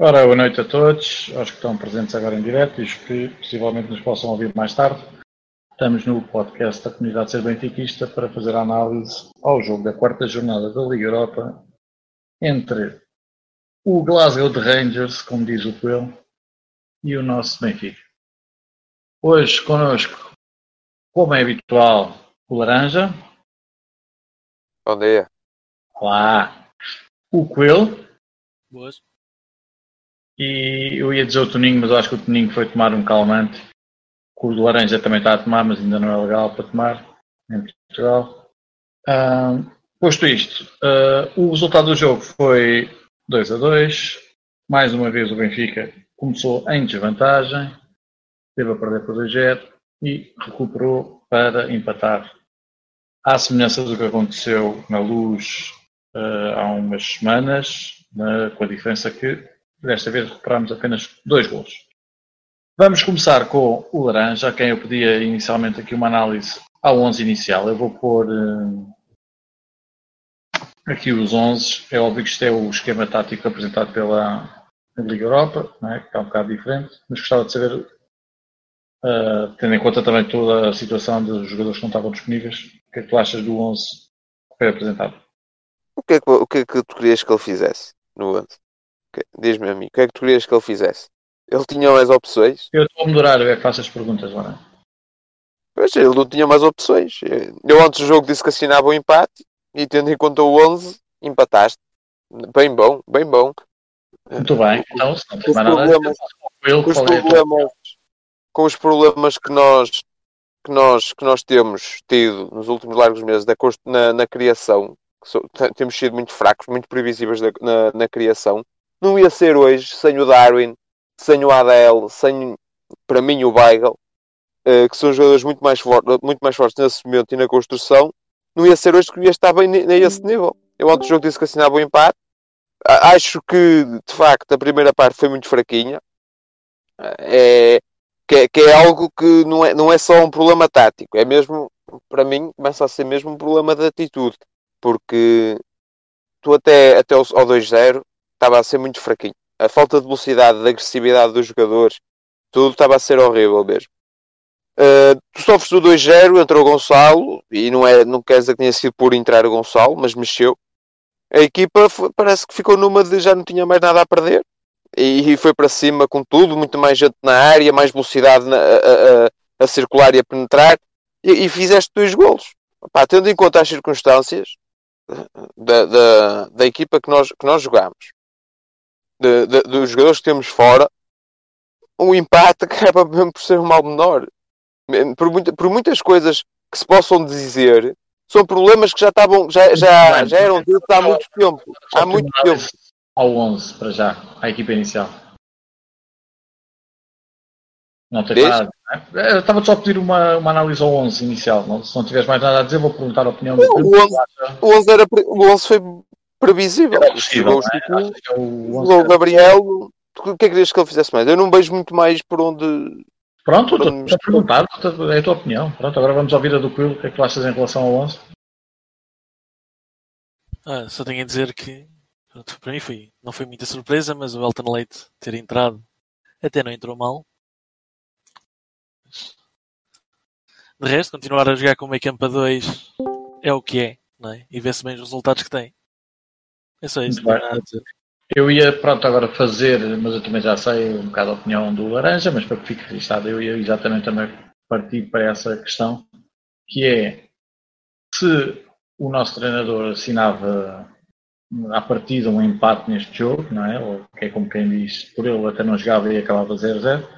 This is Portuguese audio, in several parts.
Ora, boa noite a todos, aos que estão presentes agora em direto e os que possivelmente nos possam ouvir mais tarde. Estamos no podcast da Comunidade Ser Benfiquista para fazer a análise ao jogo da quarta jornada da Liga Europa entre o Glasgow de Rangers, como diz o Coelho, e o nosso Benfica. Hoje connosco, como é habitual, o Laranja. Bom dia. Olá. O Coelho. Boas. E eu ia dizer o Toninho, mas acho que o Toninho foi tomar um calmante. O do laranja também está a tomar, mas ainda não é legal para tomar em Portugal. Posto isto, uh, o resultado do jogo foi 2 a 2. Mais uma vez o Benfica começou em desvantagem, teve a perder por 2-0 e recuperou para empatar. À semelhança do que aconteceu na luz uh, há umas semanas, com a diferença que Desta vez recuperamos apenas dois gols. Vamos começar com o laranja, a quem eu pedia inicialmente aqui uma análise ao 11 inicial. Eu vou pôr uh, aqui os 11. É óbvio que isto é o esquema tático apresentado pela Liga Europa, é? que é um bocado diferente, mas gostava de saber, uh, tendo em conta também toda a situação dos jogadores que não estavam disponíveis, o que é que tu achas do 11 que foi apresentado? O que, é que, o que é que tu querias que ele fizesse no 11? Diz-me a mim, o que é que tu querias que ele fizesse? Ele tinha mais opções? Eu estou a moderar, eu é que faço as perguntas, não é? Pois, ele não tinha mais opções. Eu antes do jogo disse que assinava o um empate e tendo em conta o 11, empataste. Bem bom, bem bom. Muito bem, então se não tem mais nada problemas, eu, com, os problemas, com os problemas que nós, que, nós, que nós temos tido nos últimos largos meses da, na, na criação, so, temos sido muito fracos, muito previsíveis na, na criação, não ia ser hoje sem o Darwin, sem o Adel, sem, para mim, o Weigl, uh, que são jogadores muito mais, muito mais fortes nesse momento e na construção. Não ia ser hoje que ia estar bem nesse nível. Eu ontem jogo disse que assinava o um empate. Acho que, de facto, a primeira parte foi muito fraquinha. É, que, é, que é algo que não é, não é só um problema tático, é mesmo, para mim, começa a ser mesmo um problema de atitude, porque tu até, até ao 2-0 estava a ser muito fraquinho. A falta de velocidade, de agressividade dos jogadores, tudo estava a ser horrível mesmo. Uh, tu sofres do 2-0, entrou o Gonçalo, e não, é, não quer dizer que tenha sido por entrar o Gonçalo, mas mexeu. A equipa parece que ficou numa de já não tinha mais nada a perder e, e foi para cima com tudo, muito mais gente na área, mais velocidade na, a, a, a, circular e a penetrar, e, e fizeste dois golos. Pá, tendo em conta as circunstâncias da, da, da equipa que nós, que nós jogámos, de, de, dos jogadores que temos fora, o empate acaba mesmo por ser um mal menor. Por, muita, por muitas coisas que se possam dizer, são problemas que já estavam, já, já, já eram ditos há muito tempo. Há muito tempo. Ao 11, para já, a equipa inicial. Não tem nada. É? Eu estava só a pedir uma, uma análise ao 11 inicial. Não, se não tiveres mais nada a dizer, vou perguntar a opinião do o 11, o 11, era, o 11 foi previsível. Chegou é? o, o Gabriel, o que é que querias que ele fizesse mais? Eu não vejo muito mais por onde. Pronto, estou a perguntar, é a tua opinião. Pronto, agora vamos ouvir a do Quill, o que é que tu achas em relação ao 11? Ah, só tenho a dizer que pronto, para mim foi, não foi muita surpresa, mas o Elton Leite ter entrado até não entrou mal. De resto, continuar a jogar com o meio campo a 2 é o que é, não é? e vê-se bem os resultados que tem. É só isso. Eu ia, pronto, agora fazer, mas eu também já sei um bocado a opinião do Laranja, mas para que fique registado, eu ia exatamente também partir para essa questão, que é se o nosso treinador assinava à partida um empate neste jogo, não é? Ou que é como quem diz, por ele até não jogava e acabava 0-0,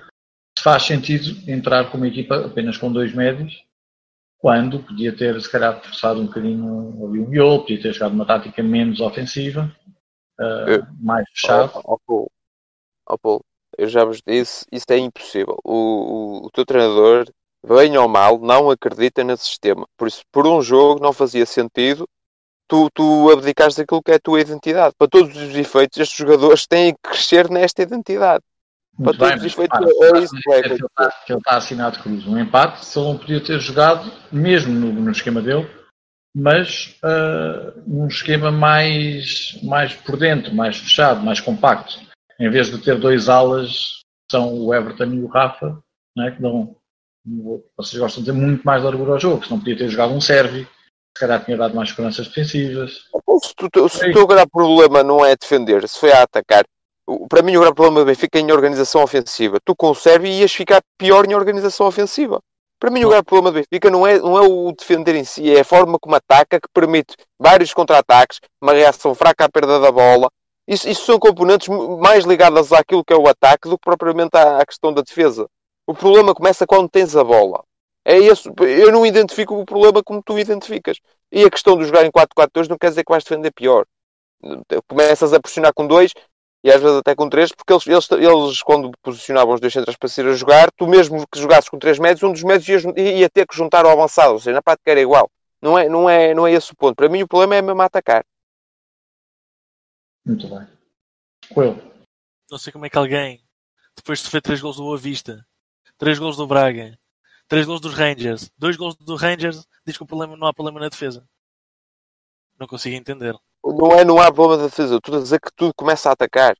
faz sentido entrar com uma equipa apenas com dois médios quando podia ter, se calhar, forçado um bocadinho ali o miolo, podia ter jogado uma tática menos ofensiva, uh, mais fechado. Oh, oh, oh, Paulo, eu já vos disse, isso é impossível. O, o, o teu treinador, bem ou mal, não acredita nesse sistema. Por isso, por um jogo, não fazia sentido tu, tu abdicares daquilo que é a tua identidade. Para todos os efeitos, estes jogadores têm que crescer nesta identidade. Muito para isso que é. Que ele, está, ele está assinado cruz. Um empate, se ele não podia ter jogado, mesmo no, no esquema dele, mas uh, num esquema mais, mais por dentro, mais fechado, mais compacto. em vez de ter dois alas, são o Everton e o Rafa, né, que dão, vocês gostam de ter muito mais largura ao jogo, se não podia ter jogado um Servi, se calhar tinha dado mais seguranças defensivas. Se, tu, se o teu grande problema não é defender, se foi a atacar, para mim o grande problema do Benfica é em organização ofensiva. Tu com o Servi ias ficar pior em organização ofensiva. Para mim, o grande problema do Benfica não é, não é o defender em si, é a forma como ataca, que permite vários contra-ataques, uma reação fraca à perda da bola. Isso, isso são componentes mais ligadas àquilo que é o ataque do que propriamente à, à questão da defesa. O problema começa quando tens a bola. É esse, eu não identifico o problema como tu identificas. E a questão de jogar em 4-4-2 não quer dizer que vais defender pior. Começas a pressionar com dois, e às vezes até com três, porque eles, eles, eles quando posicionavam os dois centros para sair a jogar, tu mesmo que jogasses com três médios, um dos médios ia, ia ter que juntar ao avançado, ou seja, na prática era igual. Não é, não, é, não é esse o ponto. Para mim o problema é mesmo atacar. Muito bem. Coelho. Não sei como é que alguém, depois de sofrer três gols do Boa Vista, três gols do Braga, três gols dos Rangers, dois gols do Rangers, diz que o problema, não há problema na defesa. Não consigo entender. Não é, não há da defesa. Estou a dizer que tudo começa a atacar.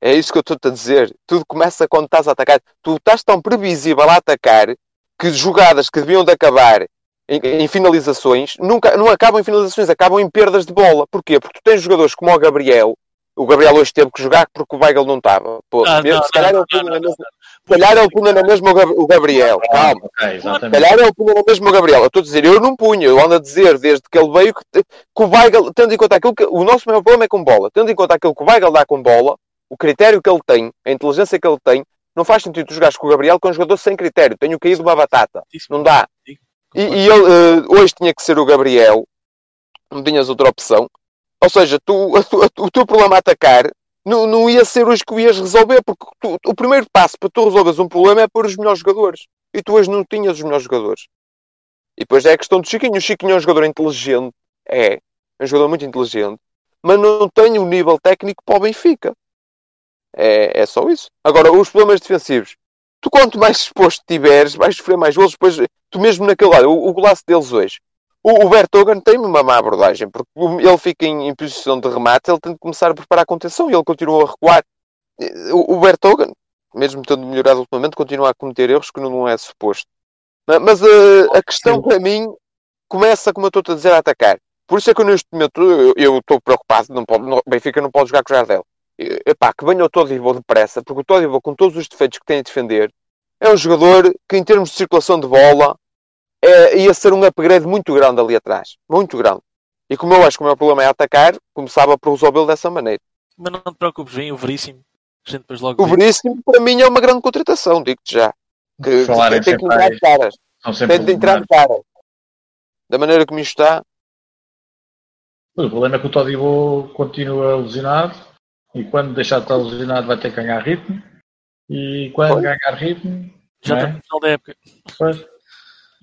É isso que eu estou a dizer. Tudo começa quando estás a atacar. Tu estás tão previsível a atacar que jogadas que deviam de acabar em, em, finalizações nunca, não acabam em finalizações, acabam em perdas de bola. Porquê? Porque tu tens jogadores como o Gabriel. O Gabriel hoje teve que jogar porque o Weigl não estava. Pô, ah, se calhar ele punha na mesma, calhar ele punha na mesma o Gabriel. Calma. Okay, se calhar ele punha na mesma o Gabriel. Eu estou a dizer, eu não punha. Eu ando a dizer desde que ele veio que, que o Weigl, tendo em conta aquilo que. O nosso maior problema é com bola. Tendo em conta aquilo que o Weigl dá com bola, o critério que ele tem, a inteligência que ele tem, não faz sentido tu jogares com o Gabriel com um jogador sem critério. Tenho caído uma batata. Não dá. E, e ele, uh, hoje tinha que ser o Gabriel. Não tinhas outra opção. Ou seja, tu, a, a, o teu problema a atacar não, não ia ser hoje que o ias resolver, porque tu, o primeiro passo para tu resolveres um problema é pôr os melhores jogadores. E tu hoje não tinhas os melhores jogadores. E depois é a questão do Chiquinho. O Chiquinho é um jogador inteligente. É. É um jogador muito inteligente. Mas não tem o nível técnico para o Benfica. É, é só isso. Agora, os problemas defensivos. Tu quanto mais exposto tiveres, vais sofrer mais golos. Depois, tu mesmo naquele lado, o, o golaço deles hoje. O, o Bertogan tem uma má abordagem, porque ele fica em, em, posição de remate, ele tem de começar a preparar a contenção e ele continua a recuar. O, o Bertogan, mesmo tendo melhorado ultimamente, continua a cometer erros que não é suposto. Mas a, eh, a questão para mim começa, como eu estou a dizer, a atacar. Por isso é que eu, neste momento eu estou preocupado. Não pode, não, Benfica não pode jogar com o Jardel. Epá, que venha o Todibo depressa, porque o Todibo, com todos os defeitos que tem a defender, é um jogador que, em termos de circulação de bola, é, ia ser um upgrade muito grande ali atrás. Muito grande. E como eu acho que o meu problema é atacar, começava por resolvê-lo dessa maneira. Mas não te preocupes, vem o Veríssimo. o Veríssimo, para mim, é uma grande contratação, digo-te já. Que, que tem que entrar de caras. Tem de entrar de caras. Da maneira como isto está. O problema é que o Todibo continua lesionado e quando deixar de estar lesionado vai ter que ganhar ritmo. E quando Foi? ganhar ritmo. Já está é? no final da época. Pois.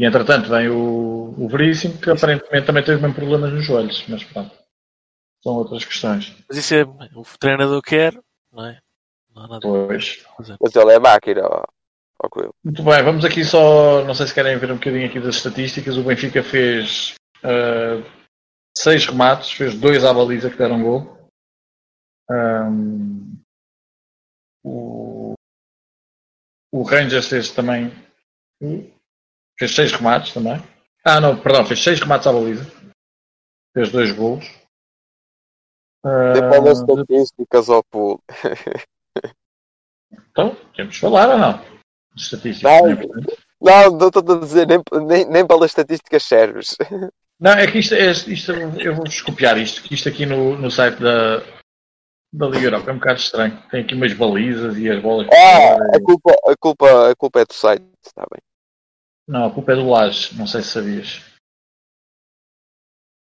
E entretanto vem o, o Veríssimo, que aparentemente também teve mesmo problemas nos joelhos, mas pronto. São outras questões. Mas isso é o treinador quer, não é? Não há nada pois. Mas ele é máquina, ó. Muito bem, vamos aqui só, não sei se querem ver um bocadinho aqui das estatísticas. O Benfica fez uh, seis remates, fez dois à baliza que deram gol. Um, o, o Rangers fez também Fez seis remates também. Ah, não, perdão, fez seis remates à baliza. Fez dois gols. Tem uh, as estatísticas ao pulo. então, temos que falar ou não? Estatísticas. Não, é não, não estou a dizer, nem, nem, nem pelas estatísticas serves. Não, é que isto, é, isto eu vou-vos copiar isto, que isto aqui no, no site da, da Liga Europa é um bocado estranho. Tem aqui umas balizas e as bolas. Ah, a culpa, a, culpa, a culpa é do site, está bem. Não, a culpa é do Laje, não sei se sabias.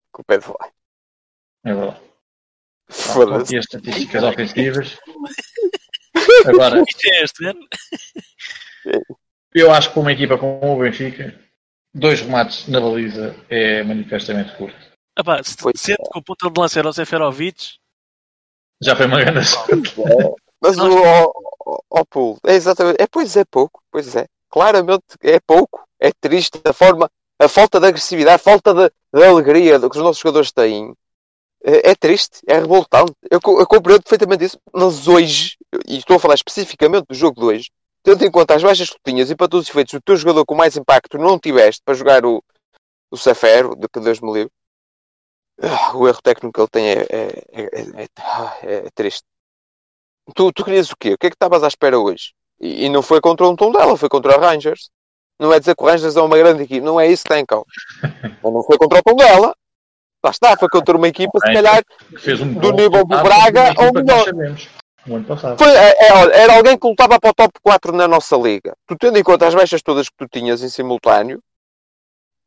A culpa é do Laje. É verdade. Foda-se. as estatísticas ofensivas. Agora, é eu acho que para uma equipa como o Benfica, dois remates na baliza é manifestamente curto. Epá, se, sendo que o ponto de lança era o Seferovic, já foi uma grande é, Mas o, o, o, o é exatamente, é, pois é pouco, pois é claramente é pouco, é triste a forma, a falta de agressividade, a falta de, de alegria que os nossos jogadores têm. É, é triste, é revoltante. Eu, eu compreendo perfeitamente isso, mas hoje, e estou a falar especificamente do jogo de hoje, tendo em conta as baixas que tinhas e para todos os efeitos, o teu jogador com mais impacto não tiveste para jogar o, o Cefero, de que Deus me livre, ah, o erro técnico que ele tem é, é, é, é triste. Tu, tu querias o quê? O que é que estavas à espera hoje? E, e, não foi contra um tom dela, foi contra o Rangers. Não é dizer que o Rangers é uma grande equipe, não é isso que tem, Cal. não foi contra o tom dela. Lá está, foi contra uma equipa, se calhar, um do nível do Braga ou melhor. Foi, é, é, era alguém que lutava para o top 4 na nossa liga. Tu tendo em conta as baixas todas que tu tinhas em simultâneo,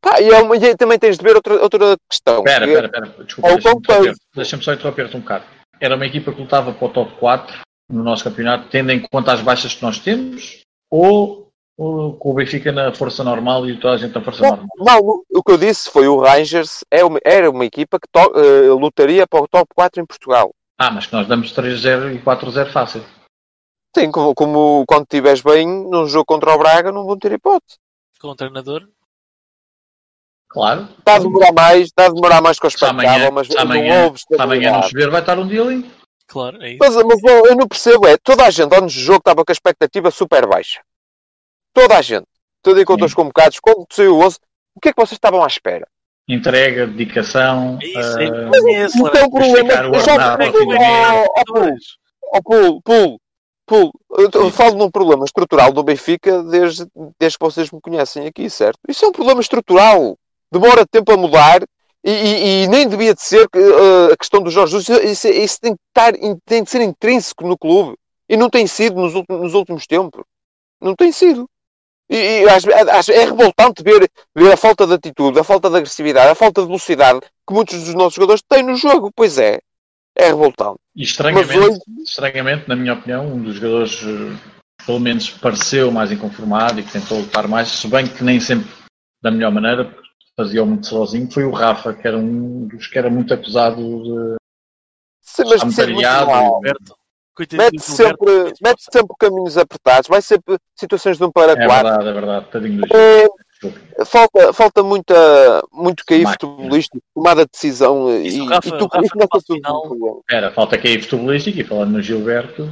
pá, e, é uma, e também tens de ver outra, outra questão. Espera, espera, espera, desculpa, deixa-me só interromper-te um bocado. Era uma equipa que lutava para o top 4 no nosso campeonato, tendo em conta as baixas que nós temos, ou, ou com o Benfica na força normal e toda a gente na força não, normal? Não, o que eu disse foi o Rangers é uma, era uma equipa que to, uh, lutaria para o top 4 em Portugal. Ah, mas que nós damos 3-0 e 4-0 fácil. Sim, como, como quando estiveres bem num jogo contra o Braga, não vão ter hipótese. Com o treinador? Claro. Está a demorar mais, está a demorar mais que o expectável, mas amanhã, não houve. Amanhã não chover, vai estar um dealing. Claro, é isso. Mas, mas eu, eu não percebo, é, toda a gente antes do jogo estava com a expectativa super baixa. Toda a gente. Tudo em conta os convocados, quando saiu o 11, o que é que vocês estavam à espera? Entrega, dedicação. É isso, é uh, isso. Não tem um problema. Ó, pulo, pulo, pulo. Eu falo num problema estrutural do Benfica desde, desde que vocês me conhecem aqui, certo? Isso é um problema estrutural. Demora tempo a mudar e, e, nem devia de ser uh, a questão do Jorge Jesus. Isso, isso, tem, que estar, tem de ser intrínseco no clube. E não tem sido nos, nos últimos tempos. Não tem sido. E, e é revoltante ver, ver a falta de atitude, a falta de agressividade, a falta de velocidade que muitos dos nossos jogadores têm no jogo. Pois é. É revoltante. E estranhamente, hoje... estranhamente, na minha opinião, um dos jogadores eh, pelo menos pareceu mais inconformado e que tentou lutar mais, se bem que nem sempre da melhor maneira, fazia muito sozinho, foi o Rafa, que era um dos que era muito acusado de Sim, mas amarelhado. Mete sempre, mete sempre caminhos apertados, vai sempre situações de um para é quatro. É verdade, é verdade. Tadinho é, falta, falta muita, muito cair futebolístico, tomada de decisão isso, e, Rafa, e tu Rafa, Rafa, final... Era, falta cair futebolístico e falando no Gilberto,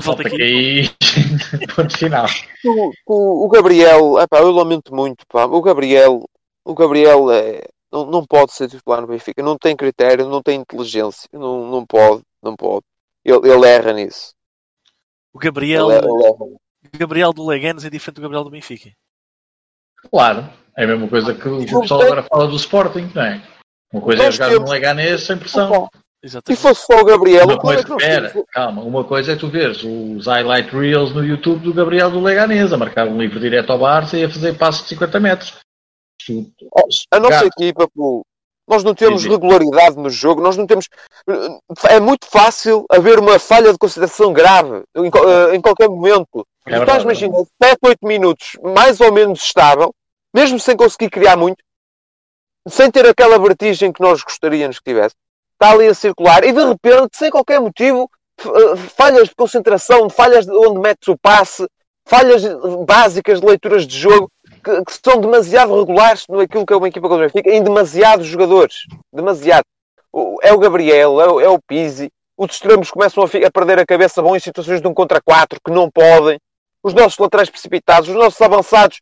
falta, falta cair ponto final. O, o, o Gabriel, epá, eu lamento muito, pá, o Gabriel o Gabriel é, não, não pode ser titular no Benfica, não tem critério, não tem inteligência, não, não pode, não pode. Ele, ele erra nisso. O Gabriel, ele, ele Gabriel do Leganes é diferente do Gabriel do Benfica. Claro, é a mesma coisa que o pessoal agora fala do Sporting, não é? Uma coisa é Nós é jogar temos... no Leganés sem pressão. Exatamente. Se fosse só o Gabriel, uma coisa, espera, calma, uma coisa é tu veres os highlight reels no YouTube do Gabriel do Leganés a marcar um livro direto ao Barça e a fazer passos de 50 metros. A nossa equipa, pô, nós não temos regularidade no jogo, nós não temos. É muito fácil haver uma falha de consideração grave em, eh, em qualquer momento. É estás imaginando 7, 8 minutos mais ou menos estável, mesmo sem conseguir criar muito, sem ter aquela vertigem que nós gostaríamos que tivesse. Está ali a circular e de repente, sem qualquer motivo, eh, falhas de concentração, falhas de onde metes o passe, falhas básicas de leituras de jogo que, que são demasiado regulares naquilo que é uma equipa contra o Benfica, em demasiados jogadores. Demasiado. é o Gabriel, é o, é o Pizzi. Os extremos começam a, a, perder a cabeça, vão em situações de um contra quatro que não podem. Os nossos laterais precipitados, os nossos avançados.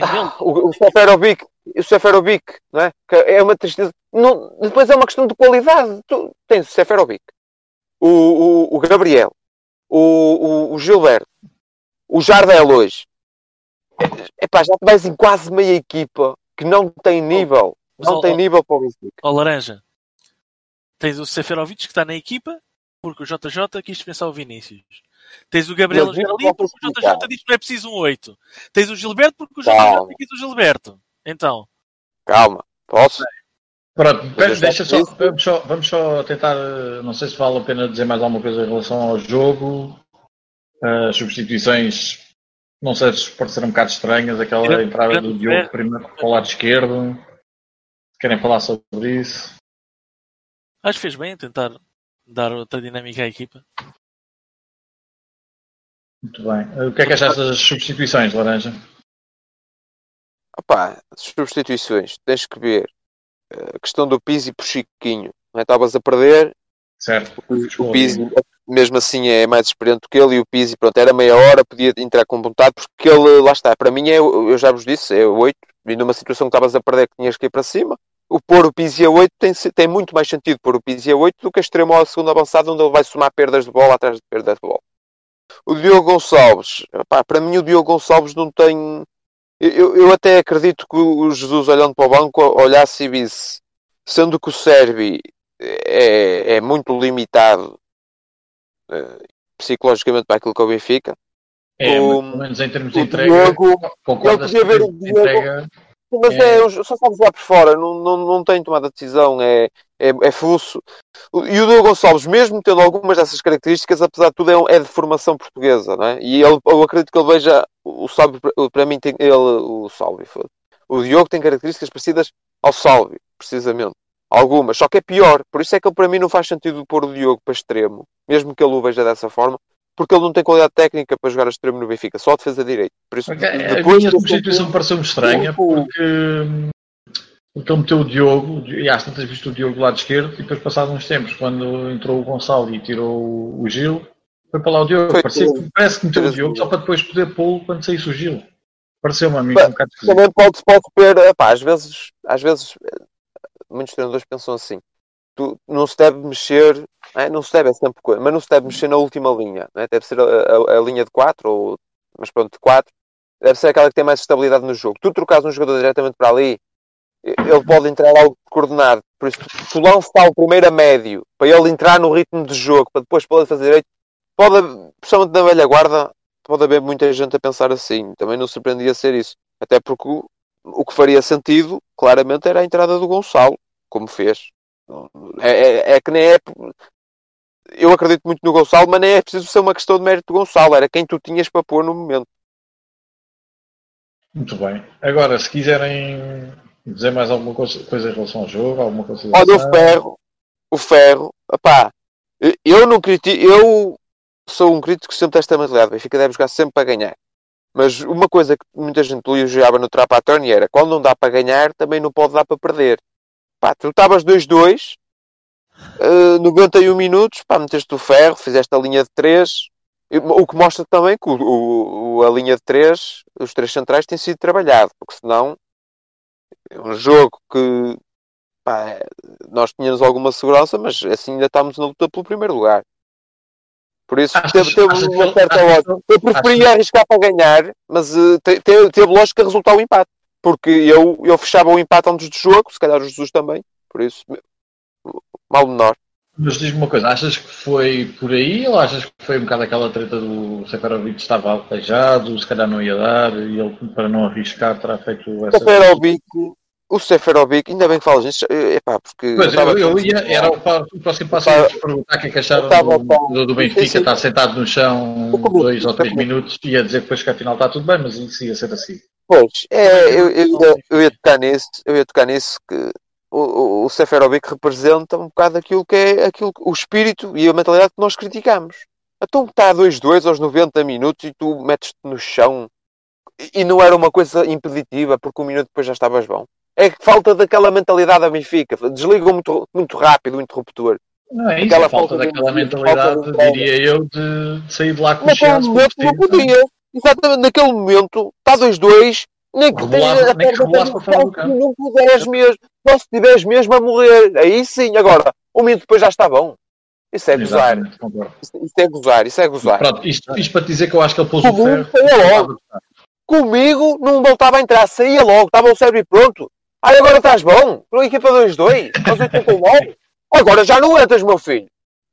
Ah, o, o Seferovic, o Seferovic, não é? Que é uma tristeza. Não, depois é uma questão de qualidade. Tu tens o Seferovic, o, o, o Gabriel, o, o, o Gilberto, o Jardel hoje, Epá, já vais em quase meia equipa que não tem nível. Não tem nível para o Benfica. Ó Laranja, tens o Seferovic que está na equipa porque o JJ quis dispensar o Vinícius. Tens o Gabriel ali porque o JJ disse que não é preciso um 8. Tens o Gilberto porque o JJ quis o Gilberto. Então. Calma, posso? Pronto, deixa só vamos, só, vamos só tentar. Não sei se vale a pena dizer mais alguma coisa em relação ao jogo. As substituições não sei se pareceram um bocado estranhas, aquela grande, entrada grande do Diogo primeiro para o lado esquerdo. Querem falar sobre isso? Acho que fez bem tentar dar outra dinâmica à equipa. Muito bem. O que é que achaste das substituições, Laranja? Opá, substituições, tens que ver. a questão do Pizzi por Chiquinho. Não é? Estavas a perder. Certo. O, o Pizzi, mesmo assim, é mais experiente que ele. E o Pizzi, pronto, era meia hora, podia entrar com vontade, porque ele, lá está, para mim, é, eu já vos disse, é 8. E numa situação que estavas a perder, que tinhas que ir para cima. O pôr o Pizzi a 8 tem, tem muito mais sentido pôr o Pizzi a 8 do que a extremo à segunda avançada, onde ele vai somar perdas de bola atrás de perdas de bola. O Diogo Gonçalves, para mim, o Diogo Gonçalves não tem eu, eu até acredito que o Jesus, olhando para o banco, olhasse e visse, sendo que o Servi é, é muito limitado psicologicamente para aquilo que é o Benfica. É, o, pelo menos em termos de entrega, Diogo, concordas que ver o Diogo, entrega, mas é... é só sabes lá por fora, não, não, não tem tomada de decisão, é, é, é fuço. E o Diogo Gonçalves, mesmo tendo algumas dessas características, apesar de tudo, é, é de formação portuguesa, não é? E ele, eu acredito que ele veja o Salve, para mim, tem ele, o Salve, o Diogo tem características parecidas ao Salve, precisamente. Algumas, só que é pior. Por isso é que ele, para mim, não faz sentido pôr o Diogo para extremo, mesmo que ele o veja dessa forma, porque ele não tem qualidade técnica para jogar a extremo no Benfica, só a defesa direita. Por isso, okay. depois, a minha substituição pareceu-me estranha, porque, porque ele meteu o Diogo, e às tantas visto o Diogo do lado esquerdo, e depois, passados uns tempos, quando entrou o Gonçalo e tirou o Gil, foi para lá o Diogo. Parece, parece que meteu o Diogo só para depois poder pô-lo quando saísse o Gil. Pareceu-me a mim um bocado Também pode-se pode ver, epá, às vezes, às vezes, muitos treinadores pensam assim. Tu, não se deve mexer, é? não se deve, é sempre coisa, mas não se deve mexer na última linha. É? Deve ser a, a, a, linha de 4, ou, mas pronto, de 4. Deve ser aquela que tem mais estabilidade no jogo. Tu trocas um jogador diretamente para ali, ele pode entrar algo coordenado. Por isso, tu lanças o primeiro a médio para ele entrar no ritmo de jogo, para depois poder fazer direito, pode, principalmente na velha guarda, pode haver muita gente a pensar assim. Também não surpreendia ser isso. Até porque o que faria sentido, claramente, era a entrada do Gonçalo, como fez. É, é, é, que nem é. Eu acredito muito no Gonçalo, mas nem é preciso ser uma questão de mérito do Gonçalo. Era quem tu tinhas para pôr no momento. Muito bem. Agora, se quiserem dizer mais alguma coisa, em relação ao jogo, alguma coisa. Olha, o ferro, o ferro, opá, eu não critico, eu sou um crítico que sempre esta mentalidade. O Benfica deve jogar sempre para ganhar. Mas uma coisa que muita gente elogiava no Trapa Tony era quando não dá para ganhar, também não pode dar para perder. Pá, tu estavas 2-2, uh, 91 minutos, pá, meteste o ferro, fizeste a linha de 3. O que mostra também que o, o, a linha de 3, os três centrais, tem sido trabalhado, porque senão é um jogo que pá, nós tínhamos alguma segurança, mas assim ainda estamos na luta pelo primeiro lugar. Por isso achas, teve, teve achas uma certa lógica. Eu preferia achas... arriscar para ganhar, mas uh, te, te, teve lógica resultar o empate. Porque eu, eu fechava o empate antes do jogo, se calhar o Jesus também. Por isso, mal menor. Mas diz-me uma coisa, achas que foi por aí ou achas que foi um bocado aquela treta do Seferovic estava altejado, se calhar não ia dar e ele para não arriscar terá feito essa... Seferovic o Seferovic, ainda bem que falas nisso, epá, porque. Pois, eu, eu, ia, era o, o próximo passo a perguntar o que é que acharam do, do, do, Benfica estar sentado no chão dois ou três minutos e ia dizer depois que afinal está tudo bem, mas isso ia ser assim. Pois, é, eu, eu, eu, ia tocar nisso, eu ia tocar nisso que o, o, o Seferovic representa um bocado aquilo que é aquilo, o espírito e a mentalidade que nós criticamos. Então está a 2-2 aos 90 minutos e tu metes-te no chão e não era uma coisa impeditiva porque um minuto depois já estavas bom é que falta daquela mentalidade da Benfica. Desligam muito, muito rápido o interruptor. Não é isso, aquela falta, falta daquela de, mentalidade, falta de diria eu, de, sair de lá com Naquele momento não podia. Exatamente, naquele momento, está 2-2, nem que tenha a perda para não puderes mesmo, só se tiveres mesmo a morrer. Aí sim, agora, um minuto depois já está bom. Isso é gozar. Isso, isso, é gozar, isso é gozar. Pronto, isto, isto para dizer que eu acho que ele pôs o ferro. Comigo não voltava a entrar, saía logo, estava o cérebro pronto. Aí agora estás bom? Para a equipa 2-2? Aos 89? Agora já não entras, meu filho.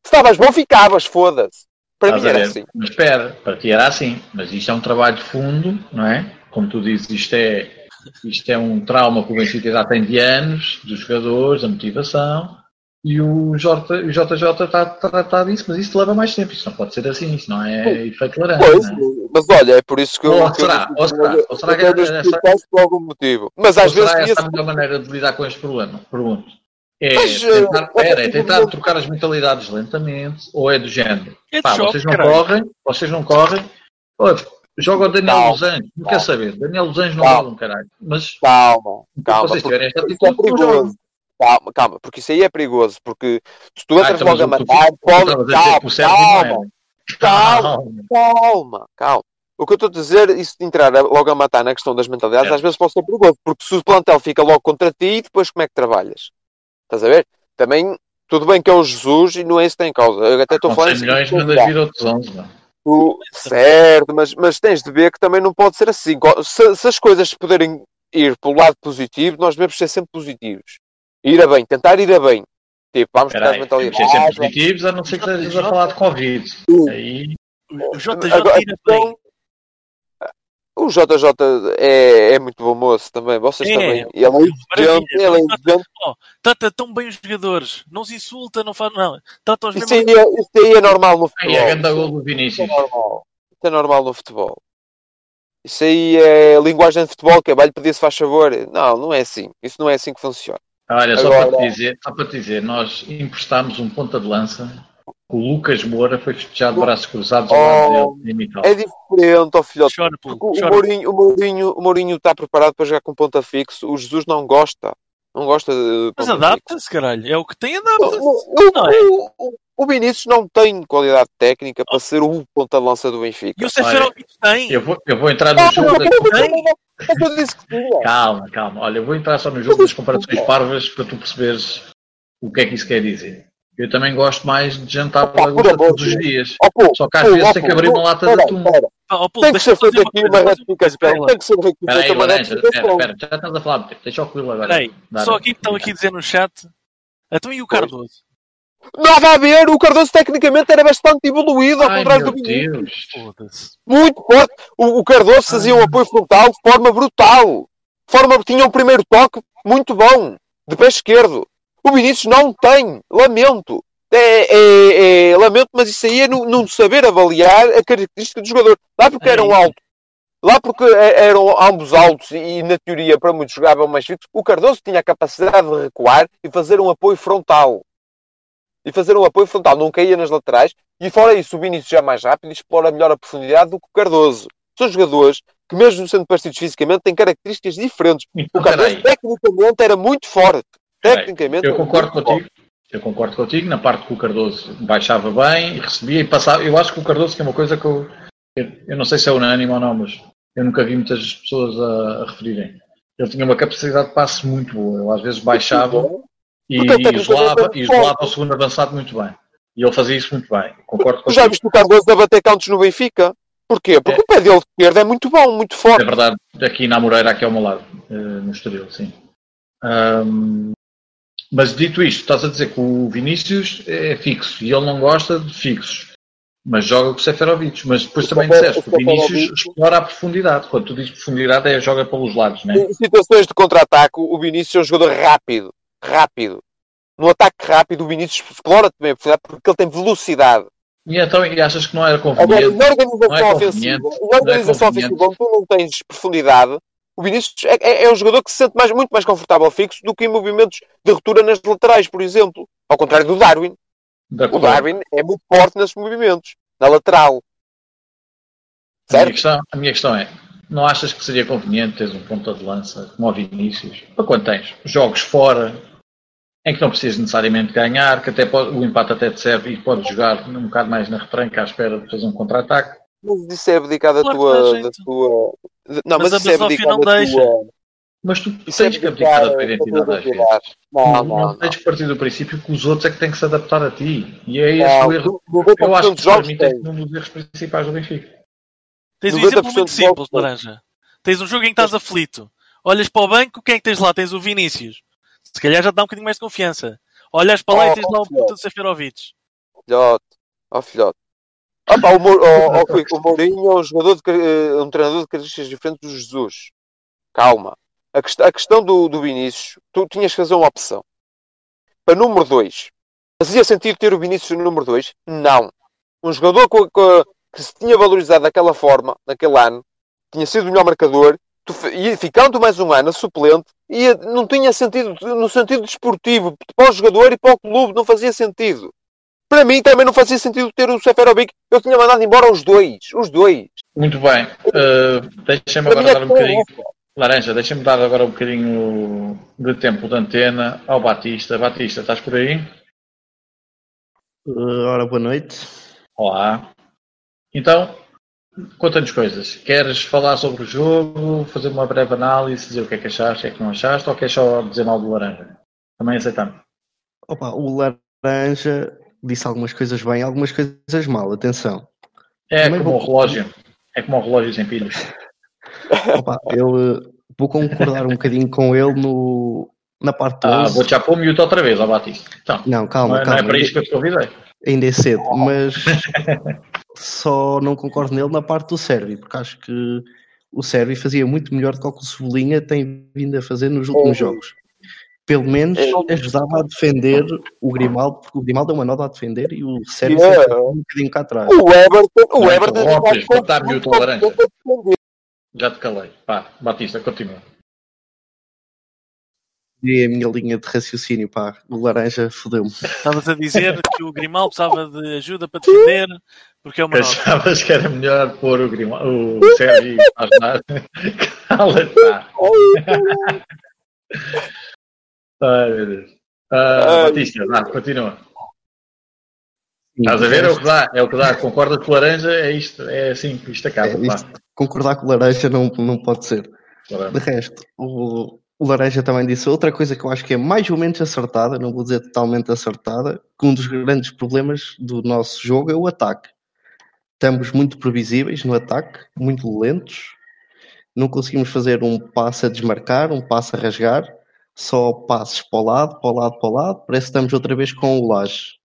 Se estavas bom, ficavas, foda-se. Para Estás mim era assim. Mas espera, para ti era assim. Mas isto é um trabalho de fundo, não é? Como tu dizes, isto é, isto é um trauma que o Benfica já tem de anos, dos jogadores, a motivação. E o, J, o JJ está a tratar disso, mas isso leva mais tempo. Isso não pode ser assim, isso não é efeito laranja. Pois, é? mas olha, é por isso que ou eu. Será, ou será, ou será que é essa, por algum motivo. Mas às vezes. Será essa a melhor maneira de lidar com este problema? Pergunto. É, mas, tentar, é, é tentar trocar as mentalidades lentamente, ou é do género? É Pá, vocês não caralho. correm, vocês não correm. Olha, joga o Daniel calma, Los Angeles, não calma. quer saber. Daniel Los Angeles não vale um caralho. Mas calma, calma. Se vocês tiverem esta atitude, é perigoso calma, calma, porque isso aí é perigoso, porque se tu entras ah, logo a matar, pode. Calma, calma, calma, calma. O que eu estou a dizer, isso de entrar logo a matar na questão das mentalidades, é. às vezes pode ser perigoso, porque se o plantel fica logo contra ti, depois como é que trabalhas? Estás a ver? Também, tudo bem que é o Jesus e não é isso que tem em causa. Eu até estou falando. milhões, mandas vir outros 11, não o, certo, mas, mas tens de ver que também não pode ser assim. Se, se as coisas puderem ir pelo lado positivo, nós devemos ser sempre positivos. Ir a bem, tentar ir a bem. Tipo, vamos tentar as mentalidades. Ser sempre positivos, a não ser que estejas a falar de Covid. Aí... O JJ Agora, ir a bem. O JJ é, é muito bom moço também. Vocês é, também. Ele é inteligente. Ele é inteligente. Trata tão bem os jogadores. Não se insulta, não faz nada. Trata os isso, aí é, isso aí é normal no futebol. É, é gol do Vinícius. Isso é normal. Isso é normal no futebol. Isso aí é linguagem de futebol, que é vai-lhe pedir se faz favor. Não, não é assim. Isso não é assim que funciona. Olha, Agora... só, para te dizer, só para te dizer, nós emprestámos um ponta de lança o Lucas Moura foi festejado de braços cruzados ao lado dele. É diferente, ó filhote. Chora, o, Mourinho, o, Mourinho, o Mourinho está preparado para jogar com ponta fixo. O Jesus não gosta. Não gosta de. Mas adapta-se, caralho. É o que tem, adapta-se. O, o, o, Vinícius não tem qualidade técnica para ser o ponta de lança do Benfica. E o Seferovic tem. Eu vou, eu vou entrar no ah, jogo. Calma, calma. Olha, eu vou entrar só no jogo das comparações parvas para tu perceberes o que é que isso quer dizer. Eu também gosto mais de jantar lagosta todos os dias. Só que às vezes tem que abrir uma lata de atum. Tem que ser feito aqui uma retificação. Tem que ser feito aqui uma. Espera, já estás a falar. Deixa o Coelho agora. Peraí, só aqui estão aqui a dizer no chat. Então e o Cardoso? Nada a ver, o Cardoso tecnicamente era bastante evoluído ao contrário do Vinícius. Muito forte. O, o Cardoso fazia um apoio frontal de forma brutal. Forma, tinha um primeiro toque muito bom, de pé esquerdo. O Vinícius não tem. Lamento. É, é, é, lamento, mas isso aí é não, saber avaliar a característica do jogador. Lá porque eram altos. Lá porque eram ambos altos e, na teoria, para muitos jogavam mais fixos, o Cardoso tinha a capacidade de recuar e fazer um apoio frontal. E fazer um apoio frontal. Não caía nas laterais. E fora isso, o Vinícius já mais rápido e explora melhor a profundidade do que o Cardoso. São jogadores que, mesmo sendo parecidos fisicamente, têm características diferentes. O Cardoso, tecnicamente, era muito forte. Tecnicamente. Eu concordo contigo. Eu concordo contigo. Na parte que o Cardoso baixava bem, recebia e passava. Eu acho que o Cardoso que é uma coisa que eu. Eu não sei se é unânime ou não, mas eu nunca vi muitas pessoas a, a referirem. Ele tinha uma capacidade de passe muito boa. Ele às vezes baixava e, e isolava, e isolava o segundo avançado muito bem. E ele fazia isso muito bem. Concordo com Já viste o Cardoso a bater cantos no Benfica? Porquê? Porque é. o pé dele de esquerda é muito bom, muito forte. É verdade, aqui na Moreira, aqui ao meu lado, eh, no Estoril, sim. Um, mas dito isto, estás a dizer que o Vinícius é fixo e ele não gosta de fixos, mas joga com o Seferovic. Mas depois também disseste que o Vinícius explora a profundidade. Quando tu dizes profundidade, é joga pelos lados, não é? Em situações de contra-ataque, o Vinícius é um jogador rápido. Rápido. No ataque rápido, o Vinícius explora também a profundidade porque ele tem velocidade. E então, e achas que não era conveniente? Agora, na organização é ofensiva, na organização é ofensiva, onde tu não tens profundidade, o Vinícius é, é, é, um jogador que se sente mais, muito mais confortável fixo do que em movimentos de ruptura nas laterais, por exemplo. Ao contrário do Darwin. O Darwin é muito forte nesses movimentos, na lateral. A minha, questão, a minha questão é: não achas que seria conveniente teres um ponta de lança como o Vinícius? Para quando tens jogos fora, em que não precisas necessariamente ganhar, que até pode, o empate até te serve e podes jogar um bocado mais na retranca à espera de fazer um contra-ataque? Mas isso é abdicar da, tua, da tua. Não, mas, mas isso é abdicar da deixa. tua. Mas tu isso tens é que abdicar da tua identidade às vezes. Não, não, não, não, tens que partir do princípio que os outros é que têm que se adaptar a ti. E é esse o erro. Eu acho que para mim tem um dos erros principais do Benfica. Tens um exemplo muito simples, Laranja. Tens um jogo em que estás aflito. Olhas para o banco, quem é que tens lá? Tens o Vinícius. Se calhar já te dá um bocadinho mais de confiança. Olhas para lá oh, e tens lá o puta de Seferovic. Filhote, ó oh, filhote. Opa, o, o Mourinho é um, jogador de, uh, um treinador de características diferentes do Jesus. Calma. A, quest a questão do, do Vinícius, tu tinhas que fazer uma opção. Para número 2, fazia sentido ter o Vinícius no número 2? Não. Um jogador com, com, que se tinha valorizado daquela forma, naquele ano, tinha sido o melhor marcador, tu, e ficando mais um ano suplente, e não tinha sentido, no sentido desportivo, para o jogador e para o clube, não fazia sentido. Para mim também não fazia sentido ter o Seferovic. Eu tinha mandado embora os dois. Os dois. Muito bem. Uh, Deixa-me agora dar um bocadinho. Laranja, deixa-me dar agora um bocadinho de tempo de antena ao Batista. Batista, estás por aí? Uh, ora, boa noite. Olá. Então, conta-nos coisas. Queres falar sobre o jogo, fazer uma breve análise, dizer o que é que achaste, o que é que não achaste, ou queres só dizer mal do Laranja? Também aceitamos. Opa, o Laranja disse algumas coisas bem, algumas coisas mal, atenção. É Também como vou... o relógio. É como o relógio sem pilhas. Opa, eu eh, vou concordar um bocadinho com ele no, na parte 11. Ah, vou já pôr o mute outra vez, ó Batista. Então, não, calma, não é, calma. Não é para isso que eu te convidei. Ainda é cedo, mas só não concordo nele na parte do Sérvio, porque acho que o Sérvio fazia muito melhor do que o que o Cebolinha tem vindo a fazer nos últimos é. jogos. Pelo menos é. ajudava a defender o Grimaldo, porque o Grimaldo é uma nota a defender e o Sérvio yeah. um bocadinho cá atrás. O Everton, o Everton não, Everton, laranja. Já te calei. Pá, Batista, continua. E a minha linha de raciocínio, pá, o laranja fodeu-me. Estavas a dizer que o Grimaldo precisava de ajuda para defender, porque é uma nota. Achavas que era melhor pôr o Grimaldo, o Sérgio a ajudar. Cala-te, pá. Ai, meu Deus. Uh, Batista, vá, continua. Estás a ver? É o que dá, é o que dá. Concordas com o laranja? É isto, é assim, isto acaba. É, isto, concordar com o laranja não, não pode ser. Claro. De resto, o, o Laranja também disse outra coisa que eu acho que é mais ou menos acertada, não vou dizer totalmente acertada, que um dos grandes problemas do nosso jogo é o ataque. Estamos muito previsíveis no ataque, muito lentos, não conseguimos fazer um passo a desmarcar, um passo a rasgar, só passos para o lado, para o lado, para o lado, parece que estamos outra vez com o Laje.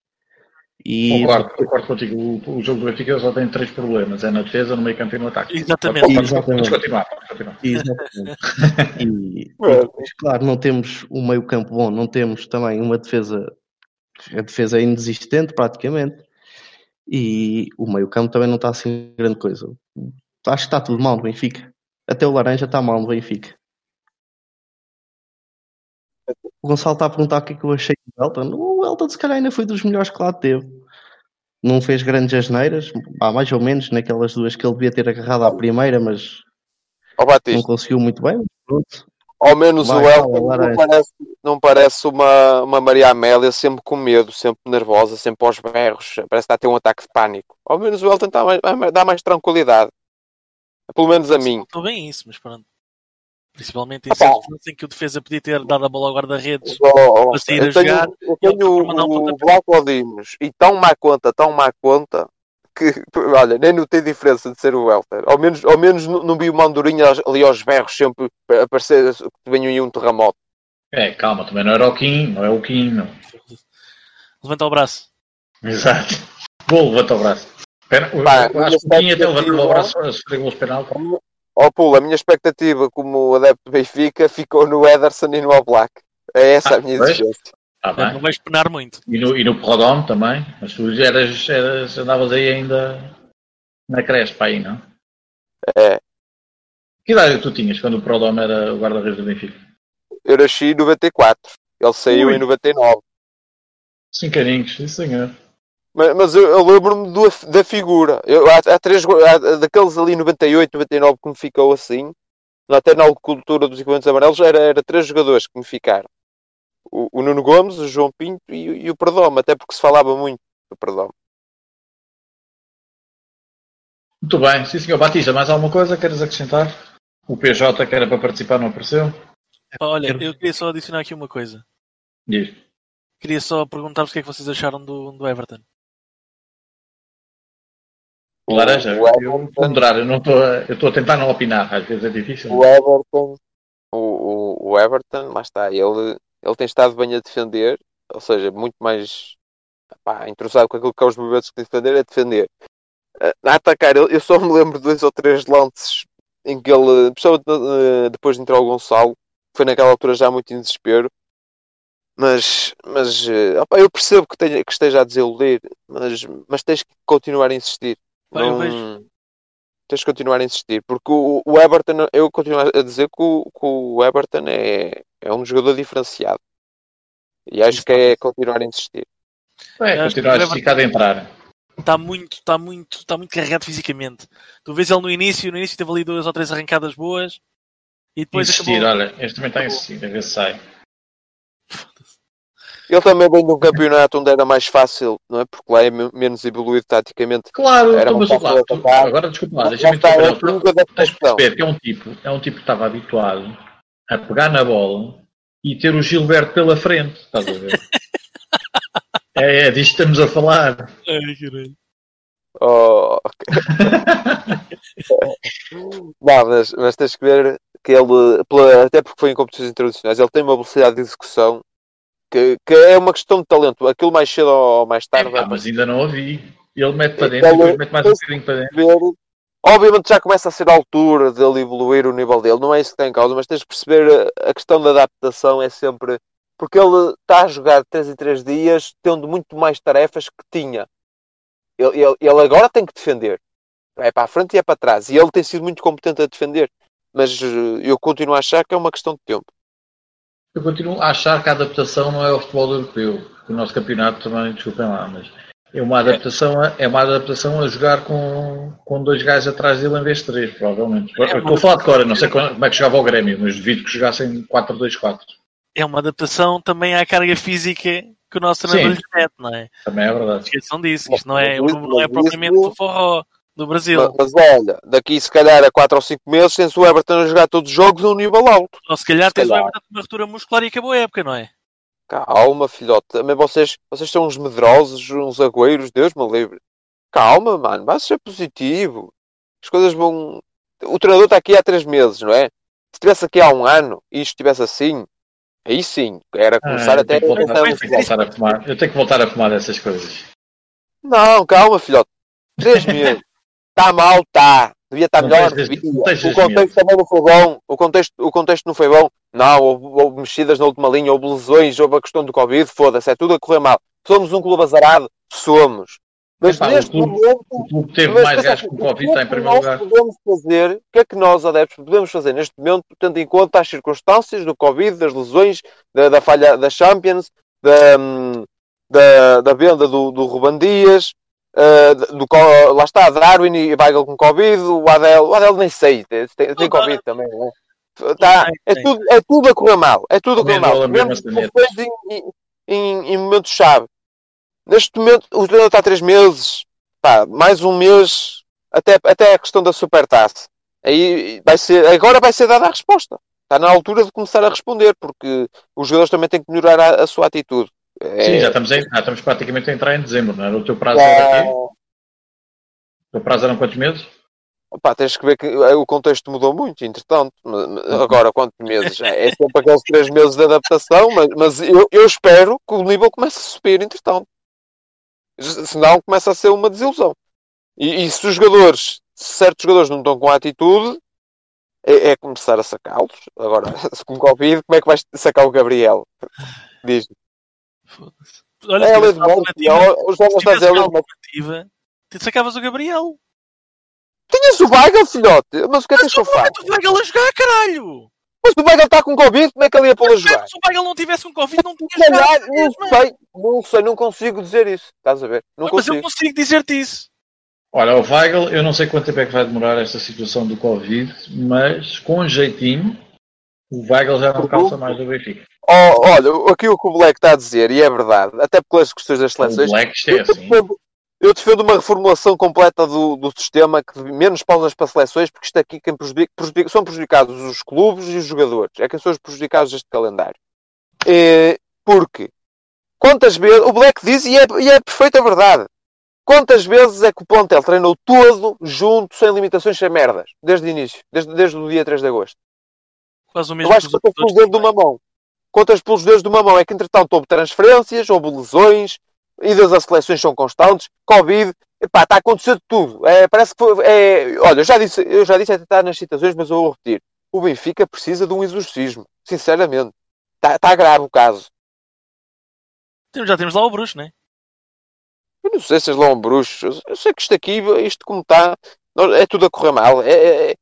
E... Concordo, concordo contigo. O, o, jogo do Benfica só tem três problemas: é na defesa, no meio campo e no ataque. Exatamente. Pode, Exatamente. continuar. continuar. Exatamente. e, e, claro, não temos um meio campo bom, não temos também uma defesa. A defesa é inexistente praticamente. E o meio campo também não está assim grande coisa. Acho que está tudo mal no Benfica. Até o Laranja está mal no Benfica. O Gonçalo está a perguntar o que é que eu achei do Elton. O Elton, se calhar, ainda foi dos melhores que lá teve. Não fez grandes asneiras, há mais ou menos naquelas duas que ele devia ter agarrado à primeira, mas não conseguiu muito bem. Pronto. Ao menos Vai, o Elton não parece, não parece uma, uma Maria Amélia sempre com medo, sempre nervosa, sempre aos berros, parece que está a ter um ataque de pânico. Ao menos o Elton está mais, dá mais tranquilidade. Pelo menos a mim. Estou bem isso, mas pronto. Principalmente em certos em que o defesa podia ter dado a bola ao guarda-redes oh, para sair a tenho, jogar. Eu tenho o, o Odimos e tão má conta, tão má conta, que, olha, nem notei diferença de ser o Welter. Ao menos, ao menos não vi o Mandurinha ali aos berros sempre a parecer que venha aí um terremoto. É, calma, também não era o Kim, não é o Kim, não. Levanta o braço. Exato. Vou, levanta o braço. Pera, Pá, acho que o Kim até levantou o braço a sofrer gols penal. Ó, oh, Pulo, a minha expectativa como adepto do Benfica ficou no Ederson e no Oblak. É essa ah, a minha exigência. Ah, não vais penar muito. E no, e no Prodome também. Mas tu eras, eras, andavas aí ainda na Crespa aí, não? É. Que idade tu tinhas quando o Prodome era o guarda-redes do Benfica? Eu nasci em 94. Ele saiu Ui. em 99. Cinco aninhos, sim senhor. Mas, mas eu, eu lembro-me da figura. Eu, há, há, três, há, daqueles ali 98, 99 que me ficou assim, até na cultura dos equipamentos amarelos, era, era três jogadores que me ficaram. O, o Nuno Gomes, o João Pinto e, e o Perdomo, até porque se falava muito do Perdomo. Muito bem, sim senhor. Batista, mais alguma coisa queres acrescentar? O PJ que era para participar não apareceu? Olha, eu queria só adicionar aqui uma coisa. Diz. Queria só perguntar-vos o que é que vocês acharam do, do Everton. Laranja, eu ponderar, eu não estou eu estou a tentar não opinar, às vezes é difícil. O Everton, o, o, o Everton, lá está, ele, ele tem estado bem a defender, ou seja, muito mais pá, entrosado com aquilo que é os movimentos que defender, é defender. A atacar, eu, eu só me lembro de dois ou três lances em que ele, eh, depois de entrar o Gonçalo, foi naquela altura já muito em desespero, mas, mas eh, opa, eu percebo que, tenha, que esteja a desiludir, mas, mas tens que continuar a insistir não... Vejo... Tens de continuar a insistir, porque o, o Everton, eu continuo a dizer que o, que o Everton é, é um jogador diferenciado. E acho que é continuar a insistir. É, continuar a esticar de entrar. Está muito, está muito, está muito carregado fisicamente. Tu vês ele no início, no início teve ali duas ou três arrancadas boas, E depois insistir, acabou... olha, este também está a insistir, a ver se sai. Ele também vem de um campeonato onde era mais fácil, não é? Porque lá é menos evoluído taticamente. Claro, era mas lá, tu, agora desculpa lá, deixa-me de perceber que é um tipo, é um tipo que estava habituado a pegar na bola e ter o Gilberto pela frente, estás a ver? é, é disto que estamos a falar. Caralho. Oh, okay. não, mas, mas tens que ver que ele, pela, até porque foi em competições internacionais, ele tem uma velocidade de execução que, que é uma questão de talento. Aquilo mais cedo ou mais tarde. É, mas ainda não ouvi. Ele mete para dentro, depois mete mais um bocadinho para dentro. Obviamente já começa a ser a altura dele evoluir o nível dele, não é isso que tem em causa, mas tens de perceber a questão da adaptação é sempre. Porque ele está a jogar 3 em 3 dias, tendo muito mais tarefas que tinha. Ele, ele, ele agora tem que defender. É para a frente e é para trás. E ele tem sido muito competente a defender. Mas eh, eu continuo a achar que é uma questão de tempo. Eu continuo a achar que a adaptação não é o futebol europeu. O nosso campeonato também, desculpem lá, mas é uma adaptação a, é uma adaptação a jogar com, com dois gajos atrás dele em vez de três, provavelmente. É Estou a falar de Cora, não sei como é que jogava o Grêmio, mas duvido que jogassem 4-2-4. É uma adaptação também à carga física que o nosso treinador lhe mete, não é? Também é verdade. Esqueçam disso, isto não é, não é propriamente o forró do Brasil. Mas, mas, olha, daqui se calhar a 4 ou 5 meses tem-se o Everton a jogar todos os jogos a um nível alto. Ou se calhar se tens calhar. o Everton com uma ruptura muscular e acabou a época, não é? Calma, filhote. Também vocês, vocês são uns medrosos, uns agüeiros, Deus me livre. Calma, mano, vai ser positivo. As coisas vão. O treinador está aqui há 3 meses, não é? Se estivesse aqui há um ano e isto estivesse assim, aí sim, era começar ah, até a. Voltar, eu, tenho que voltar a fumar. eu tenho que voltar a fumar dessas coisas. Não, calma, filhote. 3 meses. Está mal, está. Devia estar melhor. o contexto também não foi bom. O contexto, o contexto não foi bom. Não, houve, houve mexidas na última linha, houve lesões, houve a questão do Covid. Foda-se, é tudo a correr mal. Somos um clube azarado? Somos. Mas Epá, neste clube, momento. O clube teve mais gajos com o Covid, está em primeiro lugar. Podemos fazer, o que é que nós, adeptos, podemos fazer neste momento, tendo em conta as circunstâncias do Covid, das lesões, da, da falha da Champions, da, hum, da, da venda do, do Ruban Dias, Uh, do, lá está, Darwin e Weigl com Covid, o Adel, o Adel nem sei, tem, tem Covid também, né? tá, é, tudo, é tudo a correr mal, é tudo a correr mal. Mesmo depois em, em, em momentos-chave. Neste momento, o treinador está há 3 meses, pá, mais um mês, até, até a questão da supertaça. Aí vai ser, agora vai ser dada a resposta. Está na altura de começar a responder, porque os jogadores também têm que melhorar a, a sua atitude. É... Sim, já estamos, em, já estamos praticamente a entrar em dezembro, não era? O teu prazo é... era aqui? O teu prazo eram quantos meses? Opa, tens que ver que eh, o contexto mudou muito, entretanto. Agora, quantos meses? É, é sempre aqueles três meses de adaptação, mas, mas eu, eu, espero que o nível comece a subir, entretanto. Senão começa a ser uma desilusão. E, e se os jogadores, se certos jogadores não estão com a atitude, é, é começar a sacá-los. Agora, com Covid, como é que vais sacar o Gabriel? Diz-me. Foda-se. Olha, é, se os jogos da Zé alternativa, te sacavas o Gabriel. Tinhas o Weigl, filhote. Mas o que é que eu faço? o Weigl a jogar, caralho. Mas o Weigl está com Covid, como é que ele ia pô-lo a jogar? Se o Weigl não tivesse com Covid, não tinha jogado. Não sei, não sei, não consigo dizer isso. Estás a ver? Não mas eu consigo dizer-te isso. Olha, o Weigl, eu não sei quanto tempo é que vai demorar esta situação do Covid, mas com um jeitinho, o Weigl já não calça mais do Benfica. Oh, olha, aqui o que o Black está a dizer, e é verdade, até pelas questões das seleções. O Black é assim. Eu defendo uma reformulação completa do, do sistema, que menos pausas para seleções, porque isto aqui quem prejudica, prejudica, são prejudicados os clubes e os jogadores. É quem são os prejudicados deste calendário. É, porque quantas vezes, o Black diz, e é, e é perfeita verdade, quantas vezes é que o plantel treinou todo junto, sem limitações, sem merdas, desde o início, desde, desde o dia 3 de agosto? Quase o mesmo Eu acho que estou dedo de uma mão. Contas pelos dedos de uma mão é que, entretanto, houve transferências, houve lesões, idas às seleções são constantes, Covid, epá, está a acontecer tudo. É, parece que foi, é, olha, eu já disse, eu já disse até estar nas citações, mas eu vou repetir. O Benfica precisa de um exorcismo, sinceramente. Está, está grave o caso. Já temos lá o bruxo, não é? Eu não sei se é lá um bruxo. Eu sei que isto aqui, isto como está, é tudo a correr mal. É, é,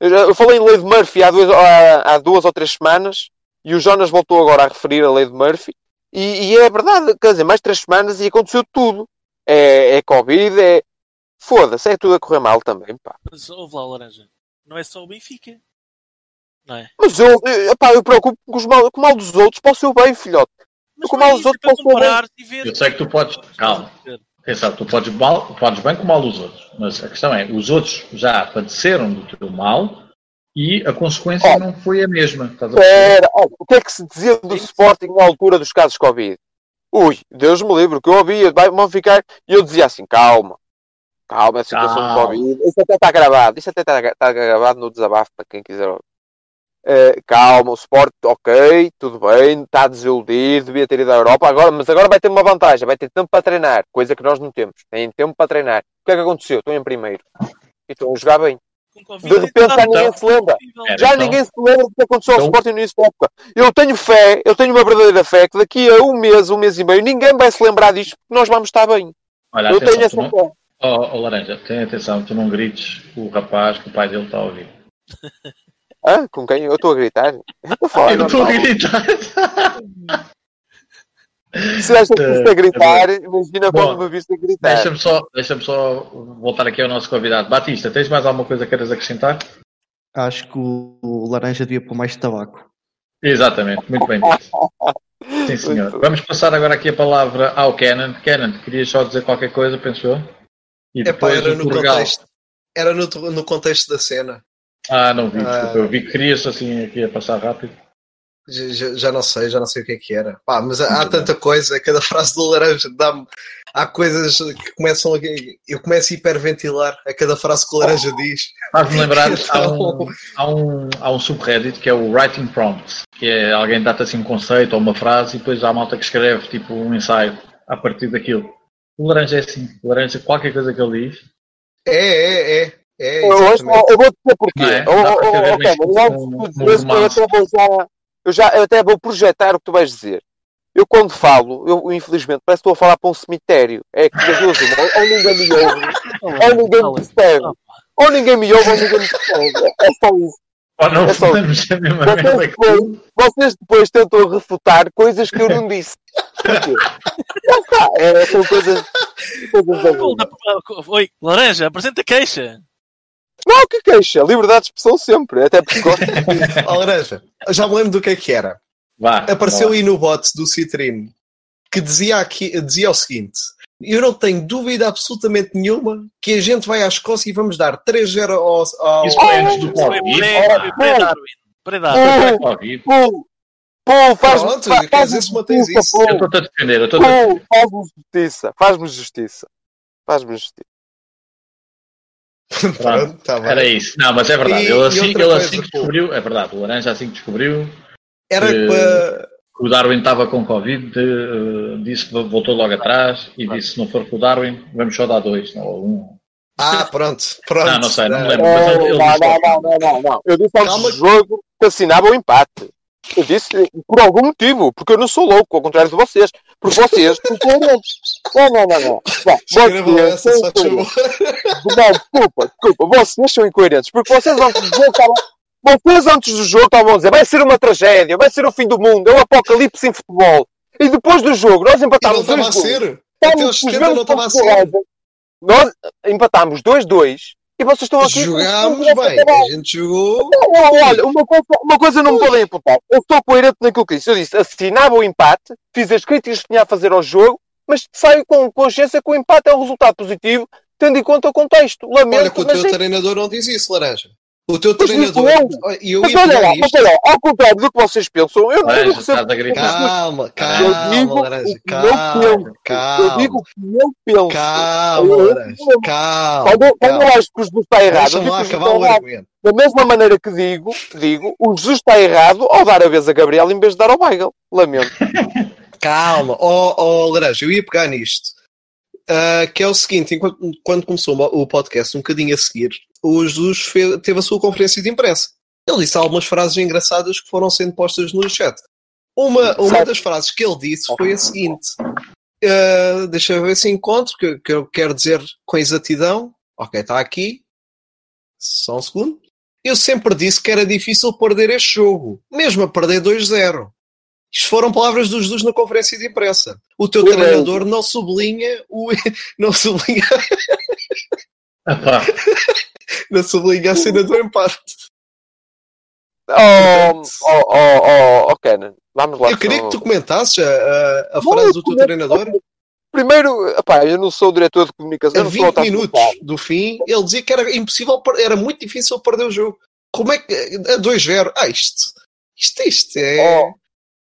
eu falei em lei de Murphy há duas, há, há duas ou três semanas e o Jonas voltou agora a referir a lei de Murphy. E, e é verdade, quer dizer, mais três semanas e aconteceu tudo. É, é Covid, é. Foda-se, é tudo a correr mal também, pá. Mas ouve lá, Laranja. Não é só o Benfica. É? Mas eu, eu, epá, eu preocupo com, os mal, com o mal dos outros para o seu bem, filhote. Mas com o não é mal dos outros é para o seu bem. Eu sei que tu podes. Calma. Atenção, tu podes, mal, podes bem com o mal dos outros. Mas a questão é, os outros já padeceram do teu mal e a consequência Oh. não foi a mesma. Estás a? Espera, olha, o que é que se dizia do Sporting na altura dos casos Covid? Ui, Deus me livre, que eu ouvia, vai- vão ficar. E eu dizia assim: calma, calma, a situação Calma. do Covid. Isso até está gravado, isso até está, está gravado no desabafo para quem quiser ouvir. Eh, calma, o Sport, ok, tudo bem, está a desiludir, devia ter ido à Europa, agora, mas agora vai ter uma vantagem, vai ter tempo para treinar, coisa que nós não temos. Tem tempo para treinar. O que é que aconteceu? Estão em primeiro. E estão a jogar bem. De repente já então, ninguém se lembra. Era, Já então. ninguém se lembra do que aconteceu ao Então- Sporting no início da época. Eu tenho fé, eu tenho uma verdadeira fé que daqui a um mês, um mês e meio, ninguém vai se lembrar disto porque nós vamos estar bem. Olha, eu atenção, tenho essa não, fé. oh, oh, Laranja, tenha atenção, tu não grites o rapaz que o pai dele está a ouvir. Hã? Com quem? Eu estou a gritar? Eu estou a falar. Eu estou a gritar. Se acha que isto é gritar, imagina Bom, quando me viste a gritar. Deixa-me só, deixa só voltar aqui ao nosso convidado. Batista, tens mais alguma coisa que queiras acrescentar? Acho que o, laranja devia pôr mais tabaco. Exatamente, muito bem dito. Sim, senhor. Muito Vamos passar agora aqui a palavra ao Kenan. Kenan, querias só dizer qualquer coisa, penso eu? E Epá, depois era o no contexto. Era no, no contexto da cena. Ah, não vi, Ah. desculpa. Eu vi que querias assim aqui a passar rápido. Já, já- não sei, já não sei o que é que era. Pá, mas há, há tanta coisa, cada frase do laranja dá-me. Há coisas que começam a. Eu começo a hiperventilar a cada frase que o laranja diz. Faz-me lembrar, há Então- um, há, um, há um subreddit que é o Writing Prompts, que é alguém dá-te assim um conceito ou uma frase e depois há malta que escreve tipo um ensaio a partir daquilo. O laranja é assim, o laranja, qualquer coisa que ele diz, É, é, é. É, Eu, hoje, exatamente. eu vou dizer porquê. É? Oh, oh, oh, oh, eu romance. até vou já. Eu, eu até vou projetar o que tu vais dizer. Eu quando falo, eu infelizmente parece que estou a falar para um cemitério. É que das duas uma, ou ninguém me ouve, ou ninguém me percebe. Ou ninguém me ouve, ou ninguém me percebe. É só isso. ou não É só- mesma Vocês depois, vocês depois tentam refutar coisas que eu não disse. Porquê? Está. É, são coisas. coisas Oi, laranja, apresenta queixa. Não, que queixa. Liberdade de expressão sempre. Até porque gosto. Laranja, já me lembro do que é que era. Vá, Apareceu vá. aí no bot do Citrine que dizia, aqui, dizia o seguinte: Eu não tenho dúvida absolutamente nenhuma que a gente vai à Escócia e vamos dar 3-0 ao. ao... Isso foi antes do Covid. pré-Darwin. Pô, faz, Pronto, faz, dizer, se mantens isso. Eu estou-te a defender, eu estou-te a defender. Pô, faz-me justiça. Faz-me justiça. Faz-me justiça. Pronto, tá bem. Era isso. Não, mas é verdade. E- ele assim, ele coisa, assim que pô. descobriu, é verdade, o Laranja assim que descobriu Era Eh, para. que o Darwin estava com Covid, eh, disse que voltou logo atrás e disse se não for com o Darwin, vamos só dar dois, não ou um. Ah, pronto, pronto. Não, não sei, não me lembro. Mas ele- ele não, disse não, não, não, não, não. Eu disse do jogo que assinava o empate. Eu disse por algum motivo, porque eu não sou louco, ao contrário de vocês. Porque vocês coerentes. Não, não, não, não. Não, Escreva vocês essa, são incoerentes. Não, desculpa, desculpa. Vocês são incoerentes. Porque vocês antes do jogo estavam. Vocês antes do jogo estavam a dizer vai ser uma tragédia, vai ser o fim do mundo, é um apocalipse em futebol. E depois do jogo, nós E não empatámos estava a ser. Até aos com os 70 não estava a ser. Nós empatámos 2-2 e vocês estão aqui. Jogámos bem. A gente jogou. Não, Olha, uma coisa, uma coisa não me podem imputar. Eu estou coerente naquilo que disse. Eu disse, assinava o empate, fiz as críticas que tinha a fazer ao jogo, mas saio com consciência que o empate é um resultado positivo, tendo em conta o contexto. Lamento, Olha que o teu é- treinador não diz isso, Laranja. O teu Mas treinador. E eu Mas olha lá, mas olha lá, ao contrário do que vocês pensam, eu não Laranja, digo estás a gritar. Calma, Eu calma, digo Laranja. o que eu Calma, penso. Eu calma. digo o que eu penso. Calma, Eu- Laranja. Calma. Quando, quando calma. eu acho que o Jesus está errado, eu Deixa-me digo acabar está o errado. argumento. Da mesma maneira que digo, digo, o Jesus está errado ao dar a vez a Gabriel em vez de dar ao Weigl. Lamento. Calma, ó oh, Laranja, eu ia pegar nisto. Ah, que é o seguinte: enquanto, quando começou o podcast, um bocadinho a seguir, o Jesus fe- teve a sua conferência de imprensa. Ele disse algumas frases engraçadas que foram sendo postas no chat. Uma, uma das frases que ele disse foi a seguinte: ah, deixa eu ver se encontro, que, que eu quero dizer com exatidão. Ok, está aqui. Só um segundo. Eu sempre disse que era difícil perder este jogo, mesmo a perder 2-0. Isto foram palavras do Jesus na conferência de imprensa. O teu Eu treinador não sublinha o. Não sublinha, Epá, não sublinha a cena do empate. Oh, oh, oh, oh, oh Kenan, vamos lá. Eu queria que tu comentasses a, a, a frase do teu treinador. Primeiro, epá, eu não sou o diretor de comunicação. A 20 minutos do fim, ele dizia que era impossível, era muito difícil perder o jogo. Como é que. A 2-0. Ah, isto. Isto, isto é.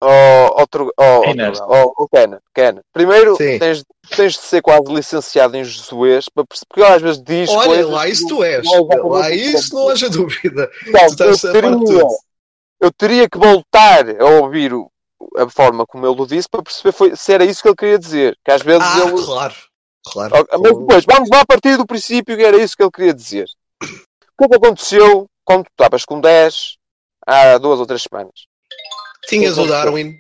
Outro, oh, oh, Ken, Ken. Primeiro, tens, tens de ser quase licenciado em Jesuês, porque às vezes diz. Olha, coisas, lá isso tu és. Lá isso não haja dúvida. Não, eu, teria, eu teria que voltar a ouvir o, a forma como ele o disse para perceber foi, se era isso que ele queria dizer. Que às vezes ah, ele. Claro, claro. Mas depois, vamos lá a partir do princípio que era isso que ele queria dizer. O que é que aconteceu quando tu estavas com 10 há duas ou três semanas? Tinhas o Darwin.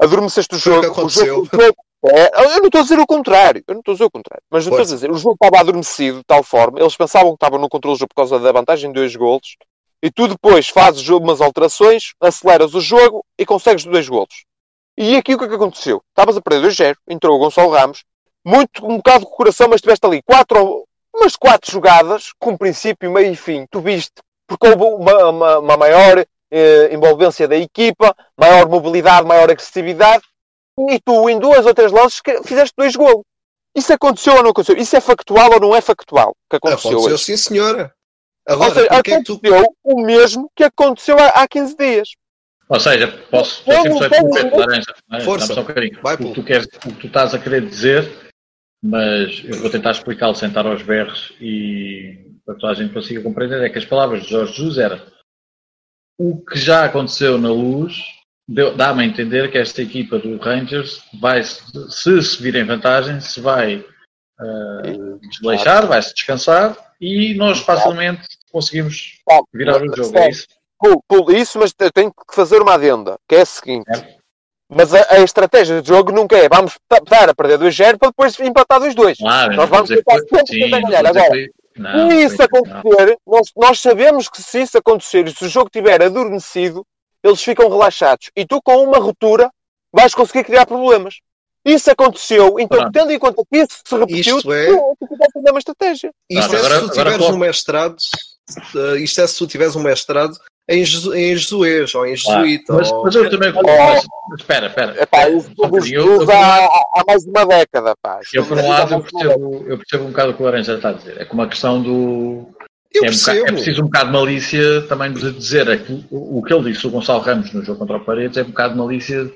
Adormeceste o jogo. O aconteceu. O jogo, é, eu não estou a dizer o contrário. Eu não estou a dizer o contrário. Mas estou a dizer, o jogo estava adormecido de tal forma. Eles pensavam que estavam no controle do jogo por causa da vantagem de dois golos. E tu depois fazes umas alterações, aceleras o jogo e consegues dois golos. E aqui o que é que aconteceu? Estavas a perder 2-0, entrou o Gonçalo Ramos, muito, um bocado de coração, mas tiveste ali quatro, umas quatro jogadas, com princípio, meio e fim. Tu viste, porque houve uma, uma, uma maior eh, envolvência da equipa, maior mobilidade, maior agressividade, e tu, em duas ou três lances, fizeste dois golos. Isso aconteceu ou não aconteceu? Isso é factual ou não é factual? Que aconteceu, aconteceu hoje? sim, senhora. Agora, ou seja, aconteceu tu... o mesmo que aconteceu há, há 15 dias. Ou seja, posso só interromper, Laranja. Força. Só um bocadinho. Vai, o, que tu queres, o que tu estás a querer dizer, mas eu vou tentar explicá-lo sentar aos berros e para que toda a gente consiga compreender, é que as palavras de Jorge Jesus eram o que já aconteceu na luz dá-me a entender que esta equipa do Rangers vai, se se vir em vantagem, se vai uh, desleixar, vai-se descansar e nós facilmente conseguimos virar o jogo. É isso? isso, mas tenho que fazer uma adenda, que é a seguinte. É. Mas a, a, estratégia de jogo nunca é vamos dar a perder 2-0 para depois empatar 2-2. Claro, nós vamos tentar sempre ganhar. Agora, não, se isso acontecer, nós, nós, sabemos que se isso acontecer e se o jogo estiver adormecido, eles ficam relaxados. E tu, com uma ruptura, vais conseguir criar problemas. Isso aconteceu, então, Pronto. tendo em conta que isso se repetiu, isto é... tu, tu tiveste uma estratégia. Isto é se tu tiveres um mestrado, uh, isto é se tu tiveres um mestrado em, Jesu, em jesuês ou em jesuíta. Mas, ou... mas eu também. Oh, mas, espera, espera. Epá, eu, há, há mais de uma década. Pá. Eu, por um lado, eu percebo, eu percebo um bocado o que o Laranja está a dizer. É como a questão do. Eu é, um bocado, é preciso um bocado de malícia também de dizer. É que o, o que ele disse, o Gonçalo Ramos, no jogo contra o Paredes, é um bocado de malícia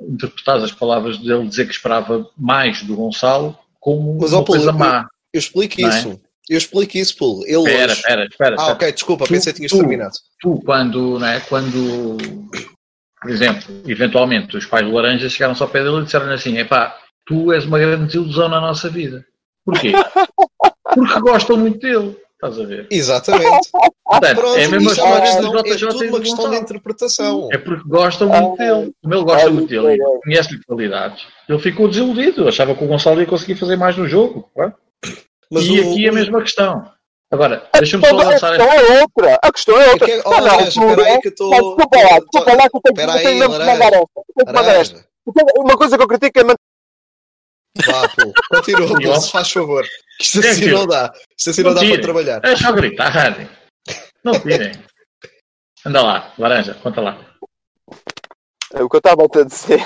interpretar as palavras dele, dizer que esperava mais do Gonçalo como mas, uma coisa má. Eu, eu explico é? isso. Eu explico isso, Pulo. Ele espera, hoje... espera, espera. Ah, ok, desculpa, tu, pensei que tinhas tu, terminado. Tu, quando, não é, quando, por exemplo, eventualmente os pais do Laranja chegaram só ao pé dele e disseram assim: epá, tu és uma grande desilusão na nossa vida. Porquê? Porque gostam muito dele. Estás a ver? Exatamente. Portanto, Pronto, é mesmo é uma questão, é tudo uma questão de interpretação. É porque gostam muito dele. Como ele gosta muito dele e conhece-lhe qualidades, ele ficou desiludido. Achava que o Gonçalo ia conseguir fazer mais no jogo. Claro? Mas e o, aqui é a mesma questão. Agora, deixa-me só lançar. A questão é outra. A questão é outra. É que, espera aí que eu estou. Desculpa lá, desculpa lá que eu tenho, que mandar esta. Uma coisa que eu critico é. Vá, pô, continua, se faz favor. Isto é assim não dá. Isto assim não, não dá para trabalhar. É só gritar. Não tirem. Anda lá, laranja, conta lá. É o que eu estava a dizer.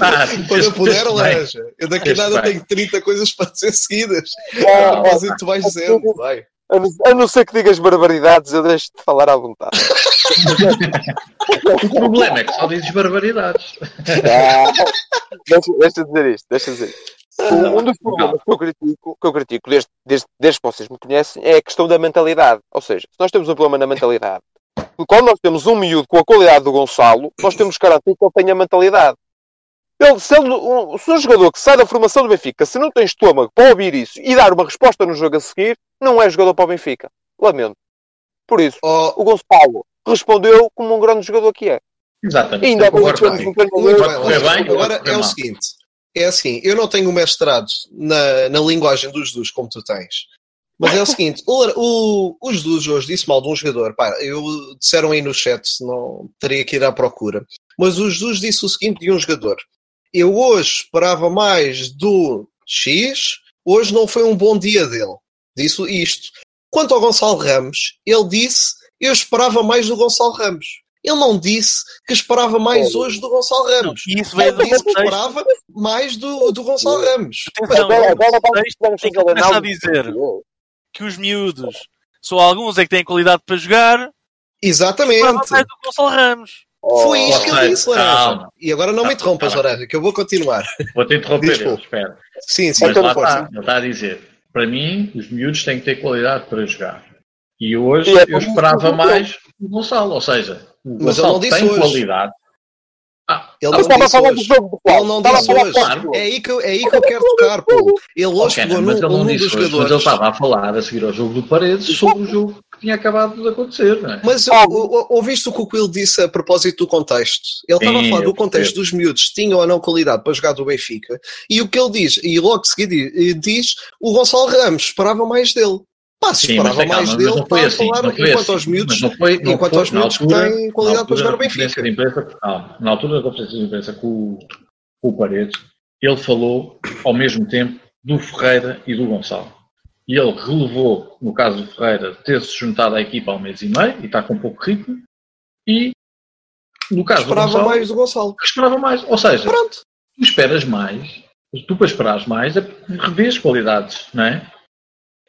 Ah, Quando eu puder, laranja. Eu daqui a nada tenho 30 coisas para dizer seguidas. Ah, mas tu vais dizendo, vai. A não ser que digas barbaridades, eu deixo de falar à vontade. o problema é que só dizes barbaridades. Ah, deixa, deixa dizer isto, deixa dizer Um dos problemas que eu critico, que eu critico desde, desde, desde que vocês me conhecem, é a questão da mentalidade. Ou seja, se nós temos um problema na mentalidade, quando nós temos um miúdo com a qualidade do Gonçalo, nós temos que garantir que ele tenha mentalidade. Ele, se, ele, um, se um jogador que sai da formação do Benfica, se não tem estômago para ouvir isso e dar uma resposta no jogo a seguir, não é jogador para o Benfica. Lamento. Por isso, oh. o Gonçalo respondeu como um grande jogador que é. Exatamente. E ainda é muito bem. Agora é o seguinte: é assim, eu não tenho mestrado na, na linguagem dos dos como tu tens. Mas é o seguinte, o, o, o Jesus hoje disse mal de um jogador. Pá, eu disseram aí no chat, não teria que ir à procura. Mas o Jesus disse o seguinte de um jogador: Eu hoje esperava mais do X, hoje não foi um bom dia dele. Disse isto. Quanto ao Gonçalo Ramos, ele disse: Eu esperava mais do Gonçalo Ramos. Ele não disse que esperava mais oh. hoje do Gonçalo Ramos. Não, isso veio ele disse que esperava mais do, do Gonçalo Ramos. Atenção, agora, agora vamos, tem que começar a dizer que os miúdos só alguns é que têm qualidade para jogar. Exatamente. Mais do Gonçalo Ramos. Foi isto que ele disse, Laranja. E agora não me interrompas, Laranja, que eu vou continuar. Vou-te interromper, eu, espero. Sim, sim. Mas lá está, ele está a dizer, para mim, os miúdos têm que ter qualidade para jogar. E hoje e é eu esperava mais do Gonçalo, ou seja, o Mas Gonçalo tem hoje. qualidade. Ah, ele, não disse hoje. ele não disse hoje. Claro. É, aí que, é aí que eu quero tocar, pô. Ele hoje okay, pegou num, num dos jogadores. Mas ele estava a falar a seguir ao jogo do Paredes sobre o jogo que tinha acabado de acontecer. Não é? Mas ouviste o que o Quill disse a propósito do contexto? Ele estava a falar do contexto dos miúdos, tinham ou não qualidade para jogar do Benfica, e o que ele diz, e logo seguido diz, o Gonçalo Ramos esperava mais dele. Pá, se esperava mais dele, foi assim, falar, enquanto assim, aos miúdos, não foi, não enquanto foi, aos miúdos altura, que têm qualidade para jogar o Benfica. Imprensa, não, na altura da conferência de imprensa com, com o Paredes, ele falou ao mesmo tempo do Ferreira e do Gonçalo e ele relevou, no caso do Ferreira, ter-se juntado à equipa há um mês e meio e está com pouco ritmo. E no caso esperava do Gonçalo, mais do Gonçalo. Esperava mais. Ou seja, Pronto. tu esperas mais, tu para esperares mais é porque revês qualidades, não é?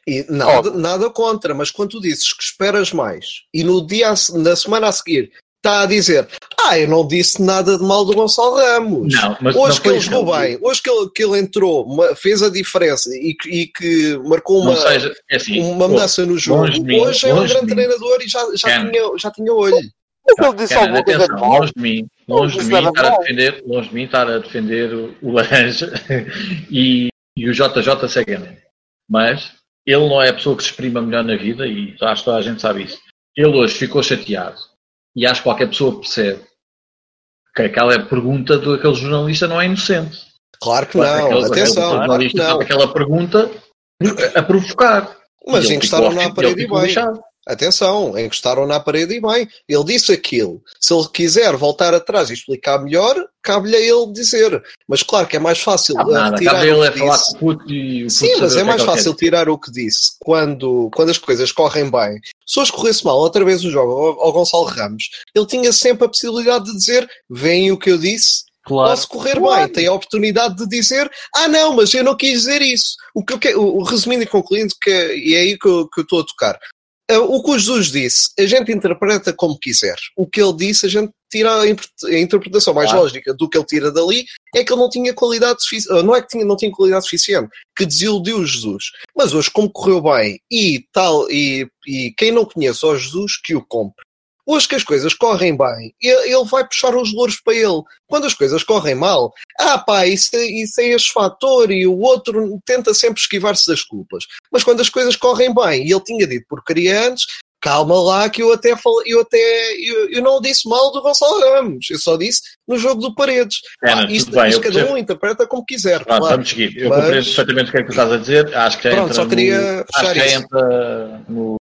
E nada, nada contra, mas quando tu dizes que esperas mais e no dia, na semana a seguir está a dizer: Ah, eu não disse nada de mal do Gonçalo Ramos. Não, mas hoje não que ele jogou bem, hoje que ele, que ele entrou, fez a diferença e, e que marcou uma, seja, é assim, uma mudança no jogo, hoje é um grande treinador e já, já, tinha, já tinha olho. Mas ele disse alguma coisa longe de mim, longe de mim estar a defender, longe de mim estar a defender o Laranja e, e o JJ cegamente. Mas ele não é a pessoa que se exprima melhor na vida e acho que toda a gente sabe isso. Ele hoje ficou chateado e acho que qualquer pessoa percebe que aquela pergunta daquele jornalista não é inocente. Claro que não, aquele, atenção. Aquele claro que não. Aquela pergunta a provocar. Mas encostaram na parede e bem. Atenção, encostaram na parede e bem. Ele disse aquilo. Se ele quiser voltar atrás e explicar melhor, cabe-lhe a ele dizer. Mas claro que é mais fácil ah, nada, tirar ele é falar o puto e o Sim, mas é, é mais fácil tirar o que disse quando, quando as coisas correm bem. Se hoje corresse mal outra vez o jogo ao, Gonçalo Ramos, ele tinha sempre a possibilidade de dizer: vem o que eu disse, Claro. Posso correr claro. bem, tem a oportunidade de dizer ah não, mas eu não quis dizer isso. O que eu quero, o, resumindo e concluindo, que é, e é aí que eu, que eu estou a tocar. Eh, o que o Jesus disse, a gente interpreta como quiser. O que ele disse, a gente tira a interpretação mais claro. lógica do que ele tira dali, é que ele não tinha qualidade suficiente, eh, não é que tinha, não tinha qualidade suficiente, que desiludiu o Jesus. Mas hoje, como correu bem e tal, e, e quem não conhece o Jesus, que o compre. Hoje que as coisas correm bem, ele vai puxar os louros para ele. Quando as coisas correm mal, ah pá, isso, isso é este fator e o outro tenta sempre esquivar-se das culpas. Mas quando as coisas correm bem, e ele tinha dito porcaria antes, calma lá que eu até falei, eu até eu, eu, não disse mal do Gonçalo Ramos, eu só disse no jogo do Paredes. É, não, isto, bem, isto cada um interpreta como quiser. Pronto, claro. Vamos seguir. Eu Mas... compreendo perfeitamente o que é que tu estás a dizer. Acho que já Pronto, entra só queria no, fechar acho que entra no,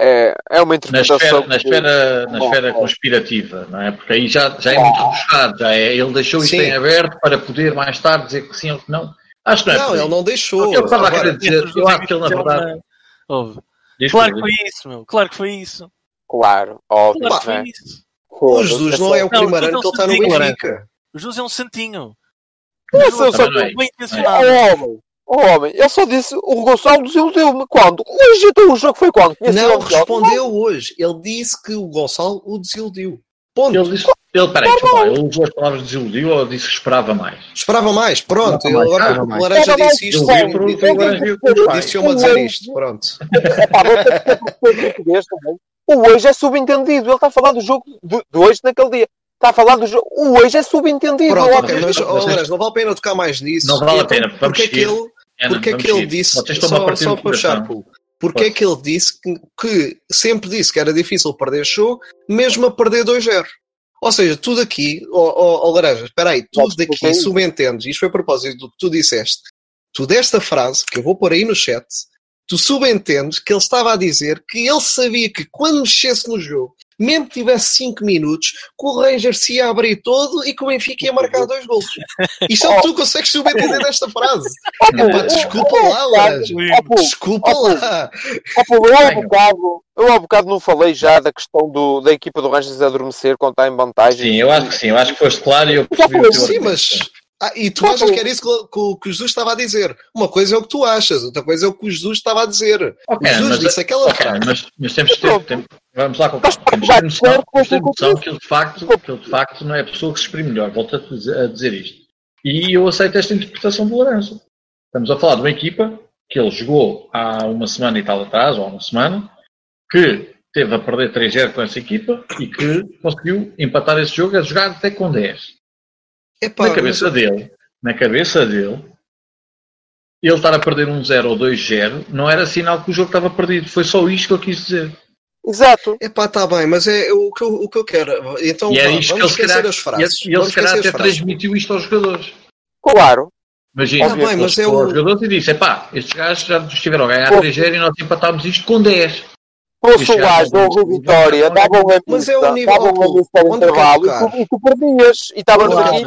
é, é uma interpretação. Na esfera, na esfera, na esfera conspirativa, não é? Porque aí já, já é muito rebuscado, já é, ele deixou isto em aberto para poder mais tarde dizer que sim ou que não. Acho que não é. Não, ele não deixou. Eu estava a querer dizer, eu acho que ele na verdade. Claro que foi isso, meu. Claro que foi isso. Claro, óbvio. Claro que foi isso. O Jesus não é o primeiro ano que ele está no Benfica. O Jesus é um santinho. Eu sou só bem intencionado. Homem, Oh, homem, ele só disse o Gonçalo desiludiu-me. Quando? Hoje então o jogo foi quando? não, respondeu não. hoje. Ele disse que o Gonçalo o desiludiu. Ponto. Ele disse, ele, peraí, tá ele usou as palavras desiludiu ou disse que esperava mais? Esperava mais, pronto. Esperava ele, agora o Laranja disse isto. Disse-me a dizer isto, pronto. O hoje é subentendido. Ele está a falar do jogo de, de hoje naquele dia. Está a falar do jogo. O hoje é subentendido. Pronto, ok, mas oh, Laranja, não vale a pena tocar mais nisso. Não vale a pena. Porque é que ele é, porque é que ele disse, só, só para puxar, porque é que ele disse que, que, sempre disse que era difícil perder show, mesmo a perder 2-0? Ou seja, tudo aqui, ó oh, oh, oh, Laranja, espera aí, tudo daqui subentendes, isto foi a propósito do que tu disseste, tu desta frase, que eu vou pôr aí no chat, tu subentendes que ele estava a dizer que ele sabia que quando mexesse no jogo, mesmo que tivesse 5 minutos, que o Rangers se ia abrir todo e que o Benfica ia marcar dois gols. Isto é o que tu consegues subentender nesta frase. Epá, desculpa lá, Laranja. Desculpa lá. Eu há, bocado, eu há bocado não falei já da questão do, da equipa do Rangers adormecer quando está em vantagem. Sim, eu acho que sim. Eu acho que foste claro e eu percebi. Sim, mas ah, e tu achas que era isso que, que, que, o Jesus estava a dizer? Uma coisa é o que tu achas, outra coisa é o que o Jesus estava a dizer. Okay, o Jesus mas, disse aquela okay, frase. Mas, mas temos que ter, tempo. vamos lá com temos ter noção, temos ter noção que ele, de facto, que ele de facto não é a pessoa que se exprime melhor. Volto a dizer, a dizer isto. E eu aceito esta interpretação do Lourenço. Estamos a falar de uma equipa que ele jogou há uma semana e tal atrás, ou há uma semana, que teve a perder 3-0 com essa equipa e que conseguiu empatar esse jogo a jogar até com 10. Epá, na cabeça mas... dele, na cabeça dele, ele estar a perder um 0 ou 2-0 não era sinal que o jogo estava perdido. Foi só isto que eu quis dizer. Exato. Epá, está bem, mas é o que eu, o que eu quero. Então, e é isto vamos que ele esquecer as frases. E ele, se calhar até transmitiu isto aos jogadores. Claro. Imagina, tá bem, mas é o... aos jogadores e disse, epá, estes gajos já estiveram a ganhar 3-0 e nós empatámos isto com 10 fosse gajo do Rui Vitória, uma mas é o nível davam uma lista intervalo e tu, perdias e estava no aqui.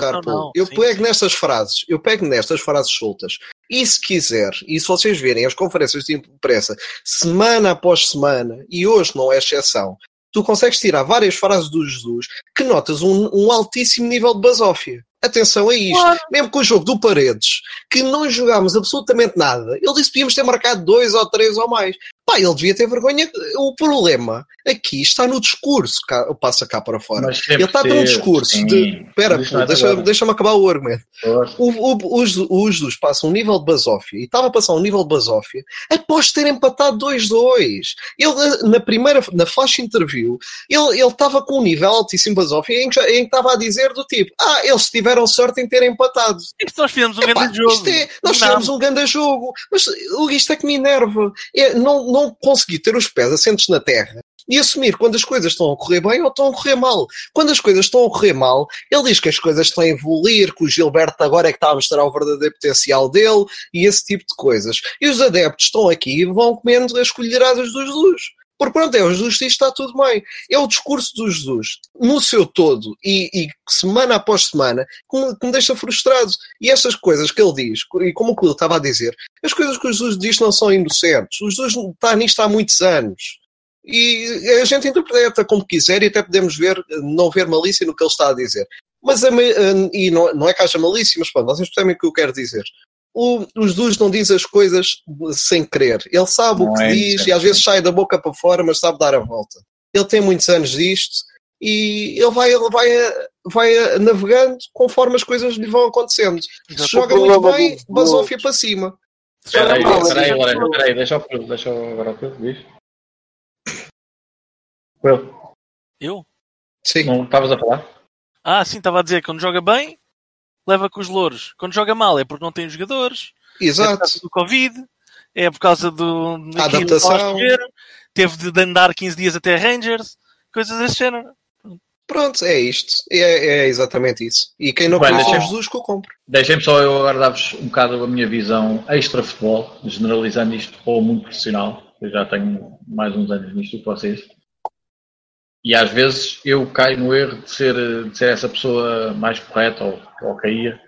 Eu pego nestas frases, eu pego nestas frases soltas. E se quiser, e se vocês verem as conferências de imprensa semana após semana, e hoje não é exceção, tu consegues tirar várias frases do Jesus que notas um, um altíssimo nível de basófia. Atenção a isto. Claro. Mesmo com o jogo do Paredes, que não jogámos absolutamente nada, ele disse que podíamos ter marcado dois ou três ou mais. Pá, ele devia ter vergonha. O problema aqui está no discurso, cá, passa cá para fora. Ele está ter, no discurso sim. de. Espera, deixa-me deixa acabar o argumento. O, o, os, os dos passam um nível de basófia e estava a passar um nível de basófia após ter empatado 2-2. Ele, na primeira, na flash interview, ele, ele estava com um nível altíssimo de basófia em que, em que estava a dizer do tipo: Ah, eles tiveram sorte em terem empatado. Isto nós fizemos um grande jogo. É, nós fizemos um grande jogo. Mas isto é que me enerva. É, não, não conseguir ter os pés assentes na terra e assumir quando as coisas estão a correr bem ou estão a correr mal. Quando as coisas estão a correr mal, ele diz que as coisas estão a evoluir, que o Gilberto agora é que está a mostrar o verdadeiro potencial dele e esse tipo de coisas. E os adeptos estão aqui e vão comendo as colheradas dos Jesus. Porque pronto, é o Jesus diz está tudo bem. É o discurso do Jesus, no seu todo, e, e semana após semana, que me, que me, deixa frustrado. E essas coisas que ele diz, e como o Cleo estava a dizer, as coisas que o Jesus diz não são inocentes. O Jesus está nisto há muitos anos. E a gente interpreta como quiser e até podemos ver, não ver malícia no que ele está a dizer. Mas, a, e não, não é que haja malícia, mas pronto, vocês percebem o que eu quero dizer o, o Jesus não diz as coisas sem querer. Ele sabe não o que é diz e às vezes sai da boca para fora, mas sabe dar a volta. Ele tem muitos anos disto e ele vai, ele vai, vai navegando conforme as coisas lhe vão acontecendo. Se joga muito bem, basófia para cima. Espera aí, espera aí, espera aí, deixa o deixa agora o Pedro, diz. Eu? Sim. Não estavas a falar? Ah, sim, estava a dizer que quando joga bem, leva com os louros. Quando joga mal é porque não tem jogadores. Exato. É por causa do Covid. É por causa do. A adaptação. Teve de andar 15 dias até Rangers. Coisas desse género. Pronto, é isto. É, é exatamente isso. E quem não Bem, conhece Jesus que o compre. Deixem-me só eu agora dar-vos um bocado a minha visão extra-futebol, generalizando isto para o mundo profissional. Eu já tenho mais uns anos nisto que vocês. E às vezes eu caio no erro de ser, de ser essa pessoa mais correta ou, ou caía.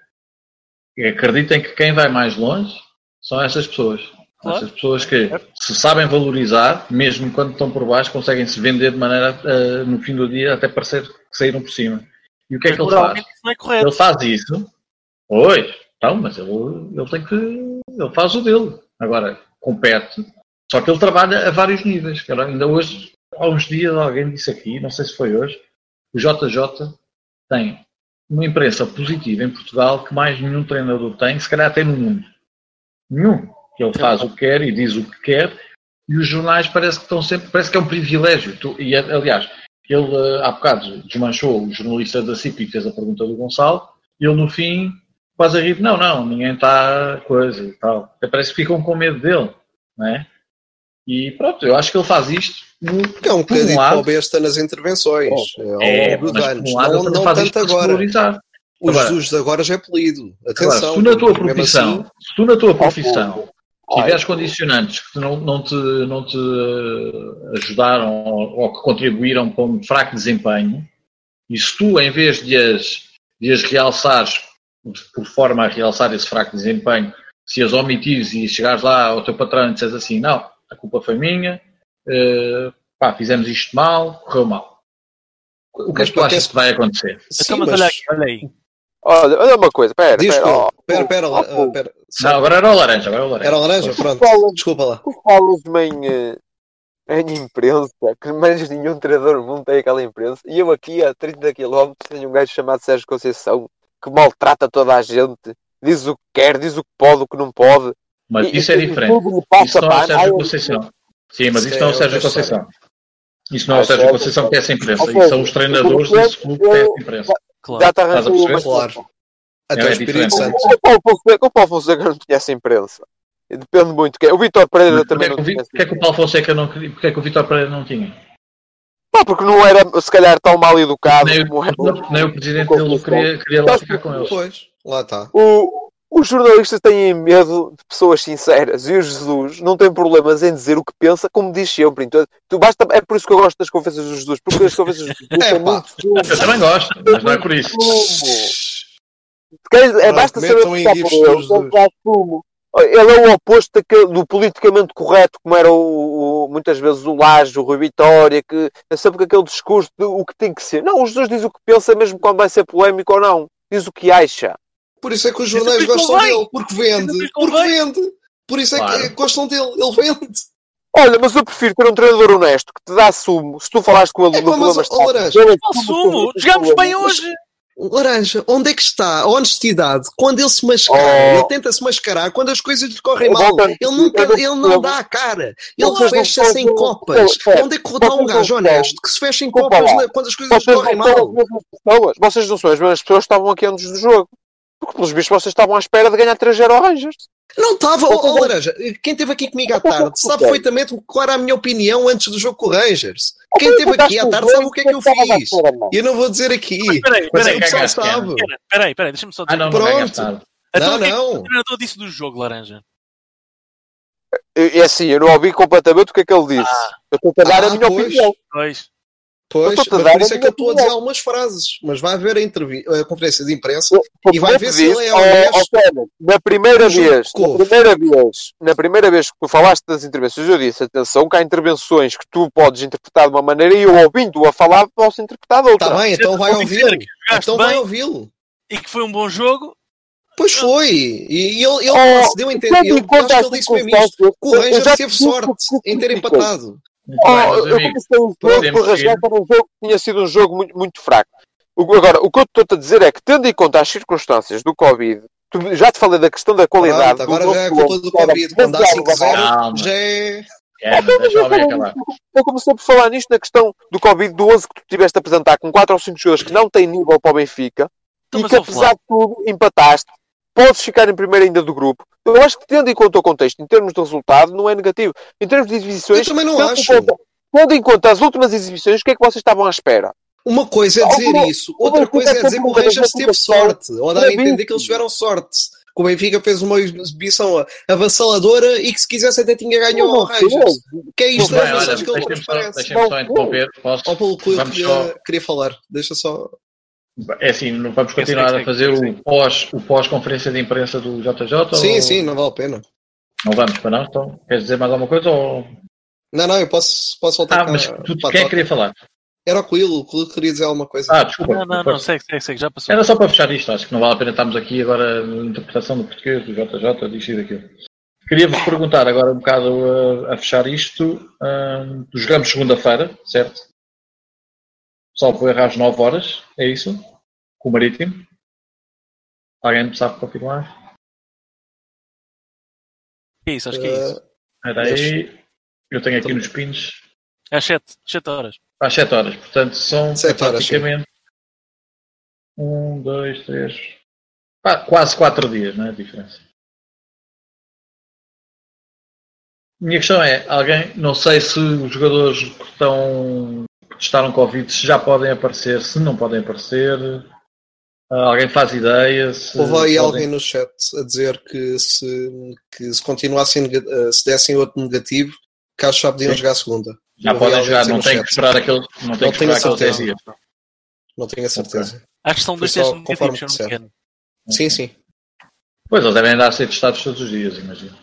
E acreditem que quem vai mais longe são essas pessoas. Claro. Essas pessoas que se sabem valorizar, mesmo quando estão por baixo, conseguem se vender de maneira, uh, no fim do dia, até parecer que saíram por cima. E o que é que ele faz? É ele faz isso. Pois, então, mas ele, ele tem que. Ele faz o dele. Agora, compete. Só que ele trabalha a vários níveis. Ainda hoje há uns dias alguém disse aqui, não sei se foi hoje, o JJ tem uma imprensa positiva em Portugal que mais nenhum treinador tem, se calhar até no mundo. Nenhum. Ele faz o que quer e diz o que quer e os jornais parece que estão sempre, parece que é um privilégio. E aliás, ele há bocado desmanchou o jornalista da CIP que fez a pergunta do Gonçalo e ele no fim quase a rir, não, não, ninguém está coisa e tal. Até parece que ficam com medo dele, não é? E pronto, eu acho que ele faz isto. No, é um bocadinho um besta nas intervenções. Oh, é, ao longo de anos. Um não, não tanto agora. O agora, Jesus agora já é polido. Atenção. Agora, se tu na tua profissão, assim, se tu na tua profissão Se tiveres condicionantes que não, não, te, não te ajudaram ou, ou que contribuíram para um fraco desempenho, e se tu, em vez de as, de as realçares por forma a realçar esse fraco desempenho, se as omitires e chegares lá ao teu patrão e disseres assim, não, a culpa foi minha, uh, pá, fizemos isto mal, correu mal. O que é que tu achas que vai acontecer? Sim, então, mas... olha, olha aí. Olha, olha uma coisa, pera, Diz pera, oh, pera, pera, oh, pera, Não, agora era o laranja, agora era o laranja. Era o laranja, pronto. Falas, Desculpa lá. Tu falas de em, em imprensa, que mais nenhum treinador do mundo tem aquela imprensa, e eu aqui a 30 km tenho um gajo chamado Sérgio Conceição, que maltrata toda a gente, diz o que quer, diz o que pode, o que não pode. Mas e, isso é diferente. Isso não é o Sérgio Conceição. Sim, mas isso não é o Sérgio Conceição. Isso não é o Sérgio Conceição que é essa imprensa. Isso são os treinadores desse clube que é essa imprensa. Claro. Já está Estás a perceber? Claro. Até é, o Espírito Santo. O Paulo Fonseca não conhece a imprensa. Depende muito. O Vitor Pereira também. Porquê não é que o Paulo Fonseca não Porquê que o Vitor Pereira não tinha? Pá, porque não era, se calhar, tão mal educado nem, como era. Nem o presidente dele queria, queria lá ficar com eles. Pois, lá está. O, os jornalistas têm medo de pessoas sinceras e o Jesus não tem problemas em dizer o que pensa, como diz sempre. Então, tu basta, é por isso que eu gosto das conferências do Jesus, porque as conferências do Jesus é, muito. Eu também gosto, mas não é por isso. É, basta saber o que está por ele, ele é o oposto daquele, do politicamente correto, como era o, o, muitas vezes o Laje, o Rui Vitória, que é sempre com aquele discurso de o que tem que ser. Não, o Jesus diz o que pensa, mesmo quando vai ser polémico ou não. Diz o que acha. Por isso é que os jornais gostam dele, porque vende. Porque vende. Por isso é claro. que gostam dele, ele vende. Olha, mas eu prefiro ter um treinador honesto que te dá sumo. Se tu falaste com ele é, no programa, oh, Laranja. sumo? Jogamos bem hoje. Laranja, onde é que está a honestidade quando ele se mascara? Oh. Ele tenta se mascarar quando as coisas lhe correm mal. Ele, nunca, ele não dá a cara. Ele fecha-se em copas. Onde é que está um gajo honesto que se fecha em copas quando as coisas lhe correm mal? Vocês não são as mesmas pessoas que estavam aqui antes do jogo. Porque, pelos bichos, vocês estavam à espera de ganhar 3-0 ao Rangers. Não estava, oh, oh, Laranja. Quem esteve aqui comigo à tarde sabe perfeitamente qual era a minha opinião antes do jogo com o Rangers. Quem esteve aqui à tarde sabe o que é que eu fiz. E eu não vou dizer aqui. Peraí, peraí, peraí, sabe. Peraí, peraí, deixa-me só dizer. Ah, não, Pronto. Então, não, não. O treinador disse do jogo, Laranja. É assim, eu não ouvi completamente o que é que ele disse. Ah. Eu estou a dar ah, a minha pois. opinião. Pois. Pois, mas por isso é que eu estou a dizer algumas frases. Mas vai haver a, a conferência de imprensa e vai ver se ele é honesto. Oh, na primeira vez, na primeira vez, na primeira vez que tu falaste das intervenções, eu disse, atenção, que há intervenções que tu podes interpretar de uma maneira e eu ouvindo-a falar posso interpretar de outra. Está bem, então vai ouvi-lo. Então vai ouvi-lo. E que foi um bom jogo. Pois foi, e ele, ele oh, deu a entender, ele, acho que ele disse mesmo isto, que o Rangers teve sorte em ter empatado. Oh, eu comecei um jogo por rasgar para um jogo que tinha sido um jogo muito, muito fraco. Agora, o que eu estou a dizer é que, tendo em conta as circunstâncias do Covid, tu, já te falei da questão da qualidade. Pronto, agora já é culpa do Covid. Quando dá 5-0, já é. É, eu comecei por falar nisto na questão do Covid, do 11 que tu tiveste a apresentar com 4 ou 5 jogadores que não têm nível para o Benfica então, e que, apesar de tudo, empataste. Podes ficar em primeiro ainda do grupo. Eu acho que, tendo em conta o contexto, em termos de resultado, não é negativo. Em termos de exibições. Eu também não acho. Conta, tendo em conta as últimas exibições, o que é que vocês estavam à espera? Uma coisa é dizer isso, outra coisa é dizer que o Rangers teve sorte, ou dar a entender que eles tiveram sorte. Que o Benfica fez uma exibição avassaladora e que se quisesse até tinha ganho ao Rangers. Que é isto das mensagens que ele transparece. Deixa-me só interromper. Posso? Ou pelo que eu queria, queria falar. Deixa só. É assim, não vamos continuar a fazer o pós, o pós conferência de imprensa do JJ? Sim, ou... sim, não vale a pena. Não vamos para não? Então, queres dizer mais alguma coisa? Ou... Não, não, eu posso, posso voltar Ah, mas tu, quem é que queria falar? Era o Coelho, o Coelho queria dizer alguma coisa. Ah, desculpa. Não, não, não, sei, sei, sei, já passou. Era só para fechar isto, acho que não vale a pena estarmos aqui agora na interpretação do português, do JJ, disto e daquilo. Queria-vos perguntar agora um bocado a, a fechar isto. Um, jogamos segunda-feira, certo? Só vou errar às 9 horas, é isso? Com o Marítimo? Alguém sabe confirmar? É isso, acho que é isso. Espera aí. Eu tenho aqui nos pins. Às 7, 7 horas. Às 7 horas, portanto são praticamente 1, 2, 3, quase 4 dias, não é a diferença. Minha questão é, alguém, não sei se os jogadores que estão testaram Covid se já podem aparecer, se não podem aparecer. alguém faz ideia? Se Houve aí podem... alguém no chat a dizer que se, que se continuassem, eh, se dessem outro negativo, caso já podiam Sim. jogar a segunda. Já podem jogar, não tem que esperar aquele, não tem não que esperar dias. Não tenho a certeza. Okay. Acho que são dois testes negativos, se não Sim, sim. Pois, eles devem andar a ser testados todos os dias, imagino.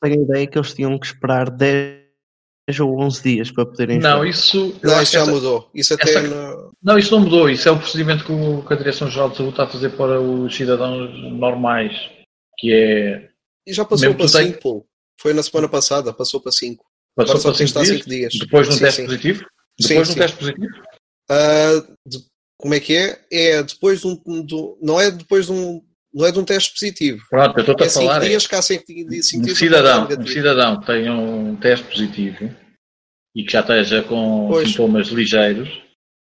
Tenho a ideia que eles tinham que esperar 10 ou 11 dias para poderem Não, isso. Não, isso já essa, mudou. Isso até essa, no... Não, isso não mudou. Isso é o procedimento que, o, que a Direção-Geral de Saúde está a fazer para os cidadãos normais. Que é. E já passou para 5, tem... Foi na semana passada, passou para 5. Passou Agora para 5 dias? dias? Depois de um teste sim. positivo? Depois sim, de um teste positivo? Uh, de, como é que é? É depois de um. De, não é depois de um. Não é de um teste positivo. Pronto, eu estou é a falar. Dias, é, cinco, cinco um, cidadão, um cidadão tem um teste positivo e que já esteja com pois. sintomas ligeiros,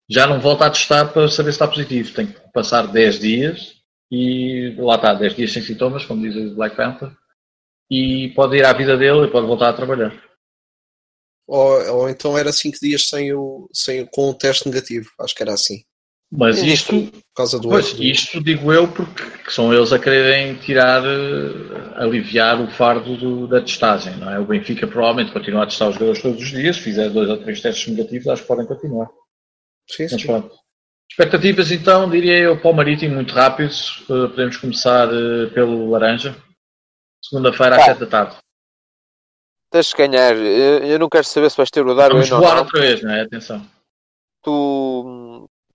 já não volta a testar para saber se está positivo. Tem que passar 10 dias e lá está, 10 dias sem sintomas, como diz o Black Panther, e pode ir à vida dele e pode voltar a trabalhar. Ou, ou então era 5 dias sem o, sem, com o teste negativo, acho que era assim. Mas isto, por causa do pois, isto digo eu porque são eles a quererem tirar, uh, aliviar o fardo do, da testagem, não é? O Benfica provavelmente continua a testar os jogadores todos os dias, se fizer dois ou três testes negativos, acho que podem continuar. Sim, Mas, sim. Pronto. Expectativas então, diria eu, para o Marítimo, muito rápido. Uh, podemos começar uh, pelo Laranja. Segunda-feira às 7 da tarde. Tens de ganhar. Eu, não quero saber se vais ter o Darwin Vamos voar outra vez, não é? Atenção. Tu,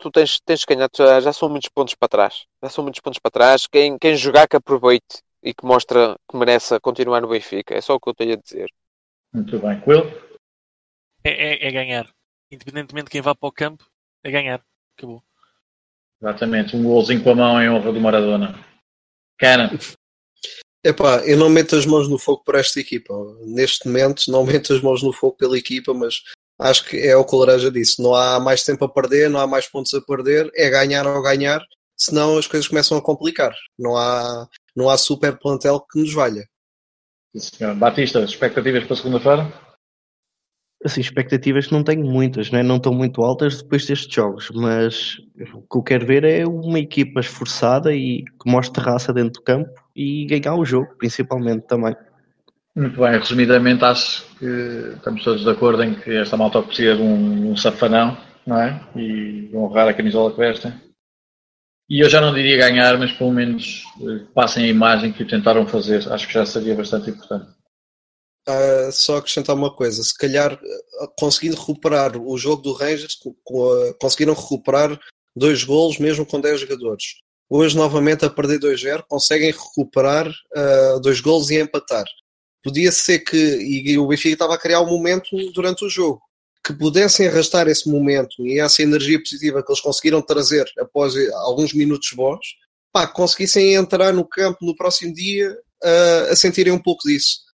tu tens, tens de ganhar. Já, já são muitos pontos para trás. Já são muitos pontos para trás. Quem, quem jogar que aproveite e que mostra que merece continuar no Benfica. É só o que eu tenho a dizer. Muito bem. Quill? É, é, é ganhar. Independentemente de quem vá para o campo, é ganhar. Acabou. Exatamente. Um golzinho com a mão em honra do Maradona. Cana. Epá, eu não meto as mãos no fogo por esta equipa. Neste momento, não meto as mãos no fogo pela equipa, mas acho que é o que o Laranja disse. Não há mais tempo a perder, não há mais pontos a perder, é ganhar ou ganhar, senão as coisas começam a complicar. Não há, não há super plantel que nos valha. Sim, Batista, expectativas para segunda-feira? Assim, expectativas não tenho muitas, né? não estão muito altas depois destes jogos, mas o que eu quero ver é uma equipa esforçada e que mostre raça dentro do campo e ganhar o jogo, principalmente também. Muito bem, resumidamente acho que estamos todos de acordo em que esta malta precisa de um, um safanão, não é? E honrar a camisola que vestem. E eu já não diria ganhar, mas pelo menos eh, passem a imagem que tentaram fazer. Acho que já seria bastante importante. Uh, só acrescentar uma coisa, se calhar uh, conseguindo recuperar o jogo do Rangers, uh, conseguiram recuperar dois golos mesmo com 10 jogadores. Hoje, novamente, a perder 2-0, conseguem recuperar uh, dois golos e empatar. Podia ser que, e, e o Benfica estava a criar um momento durante o jogo, que pudessem arrastar esse momento e essa energia positiva que eles conseguiram trazer após alguns minutos bons, pá, conseguissem entrar no campo no próximo dia uh, a sentirem um pouco disso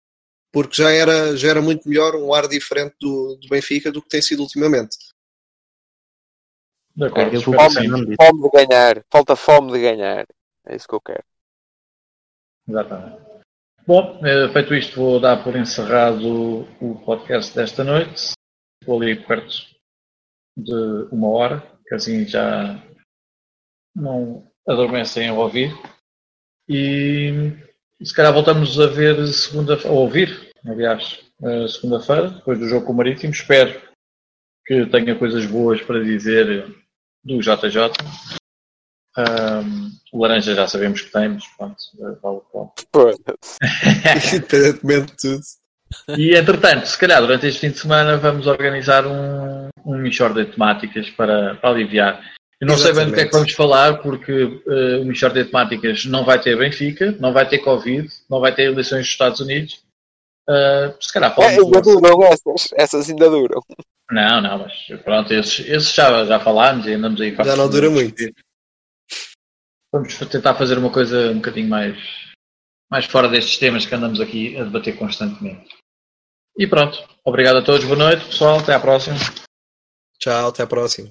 porque já era, já era muito melhor, um ar diferente do, do Benfica do que tem sido ultimamente. De acordo, fome, fome de ganhar, falta fome de ganhar. É isso que eu quero. Exatamente. Bom, eh, feito isto, vou dar por encerrado o podcast desta noite. Vou ali perto de uma hora, que assim já não adormecem a ouvir. E se calhar voltamos a ver segunda a ouvir aliás, segunda-feira, depois do jogo com o Marítimo. Espero que tenha coisas boas para dizer do JJ. Um, o laranja já sabemos que temos, pronto, vale o Independentemente de tudo. E entretanto, se calhar durante este fim de semana vamos organizar um, um de temáticas para, para aliviar. Eu não Exatamente. sei bem do que é que vamos falar, porque uh, o Michord de temáticas não vai ter Benfica, não vai ter Covid, não vai ter eleições dos Estados Unidos Uh, se calhar é, ainda duram essas, essas ainda duram. Não, não, mas pronto, esses, esses já, já falámos e andamos aí Já não dura muito. Vamos tentar fazer uma coisa um bocadinho mais, mais fora destes temas que andamos aqui a debater constantemente. E pronto, obrigado a todos, boa noite pessoal, até à próxima. Tchau, até à próxima.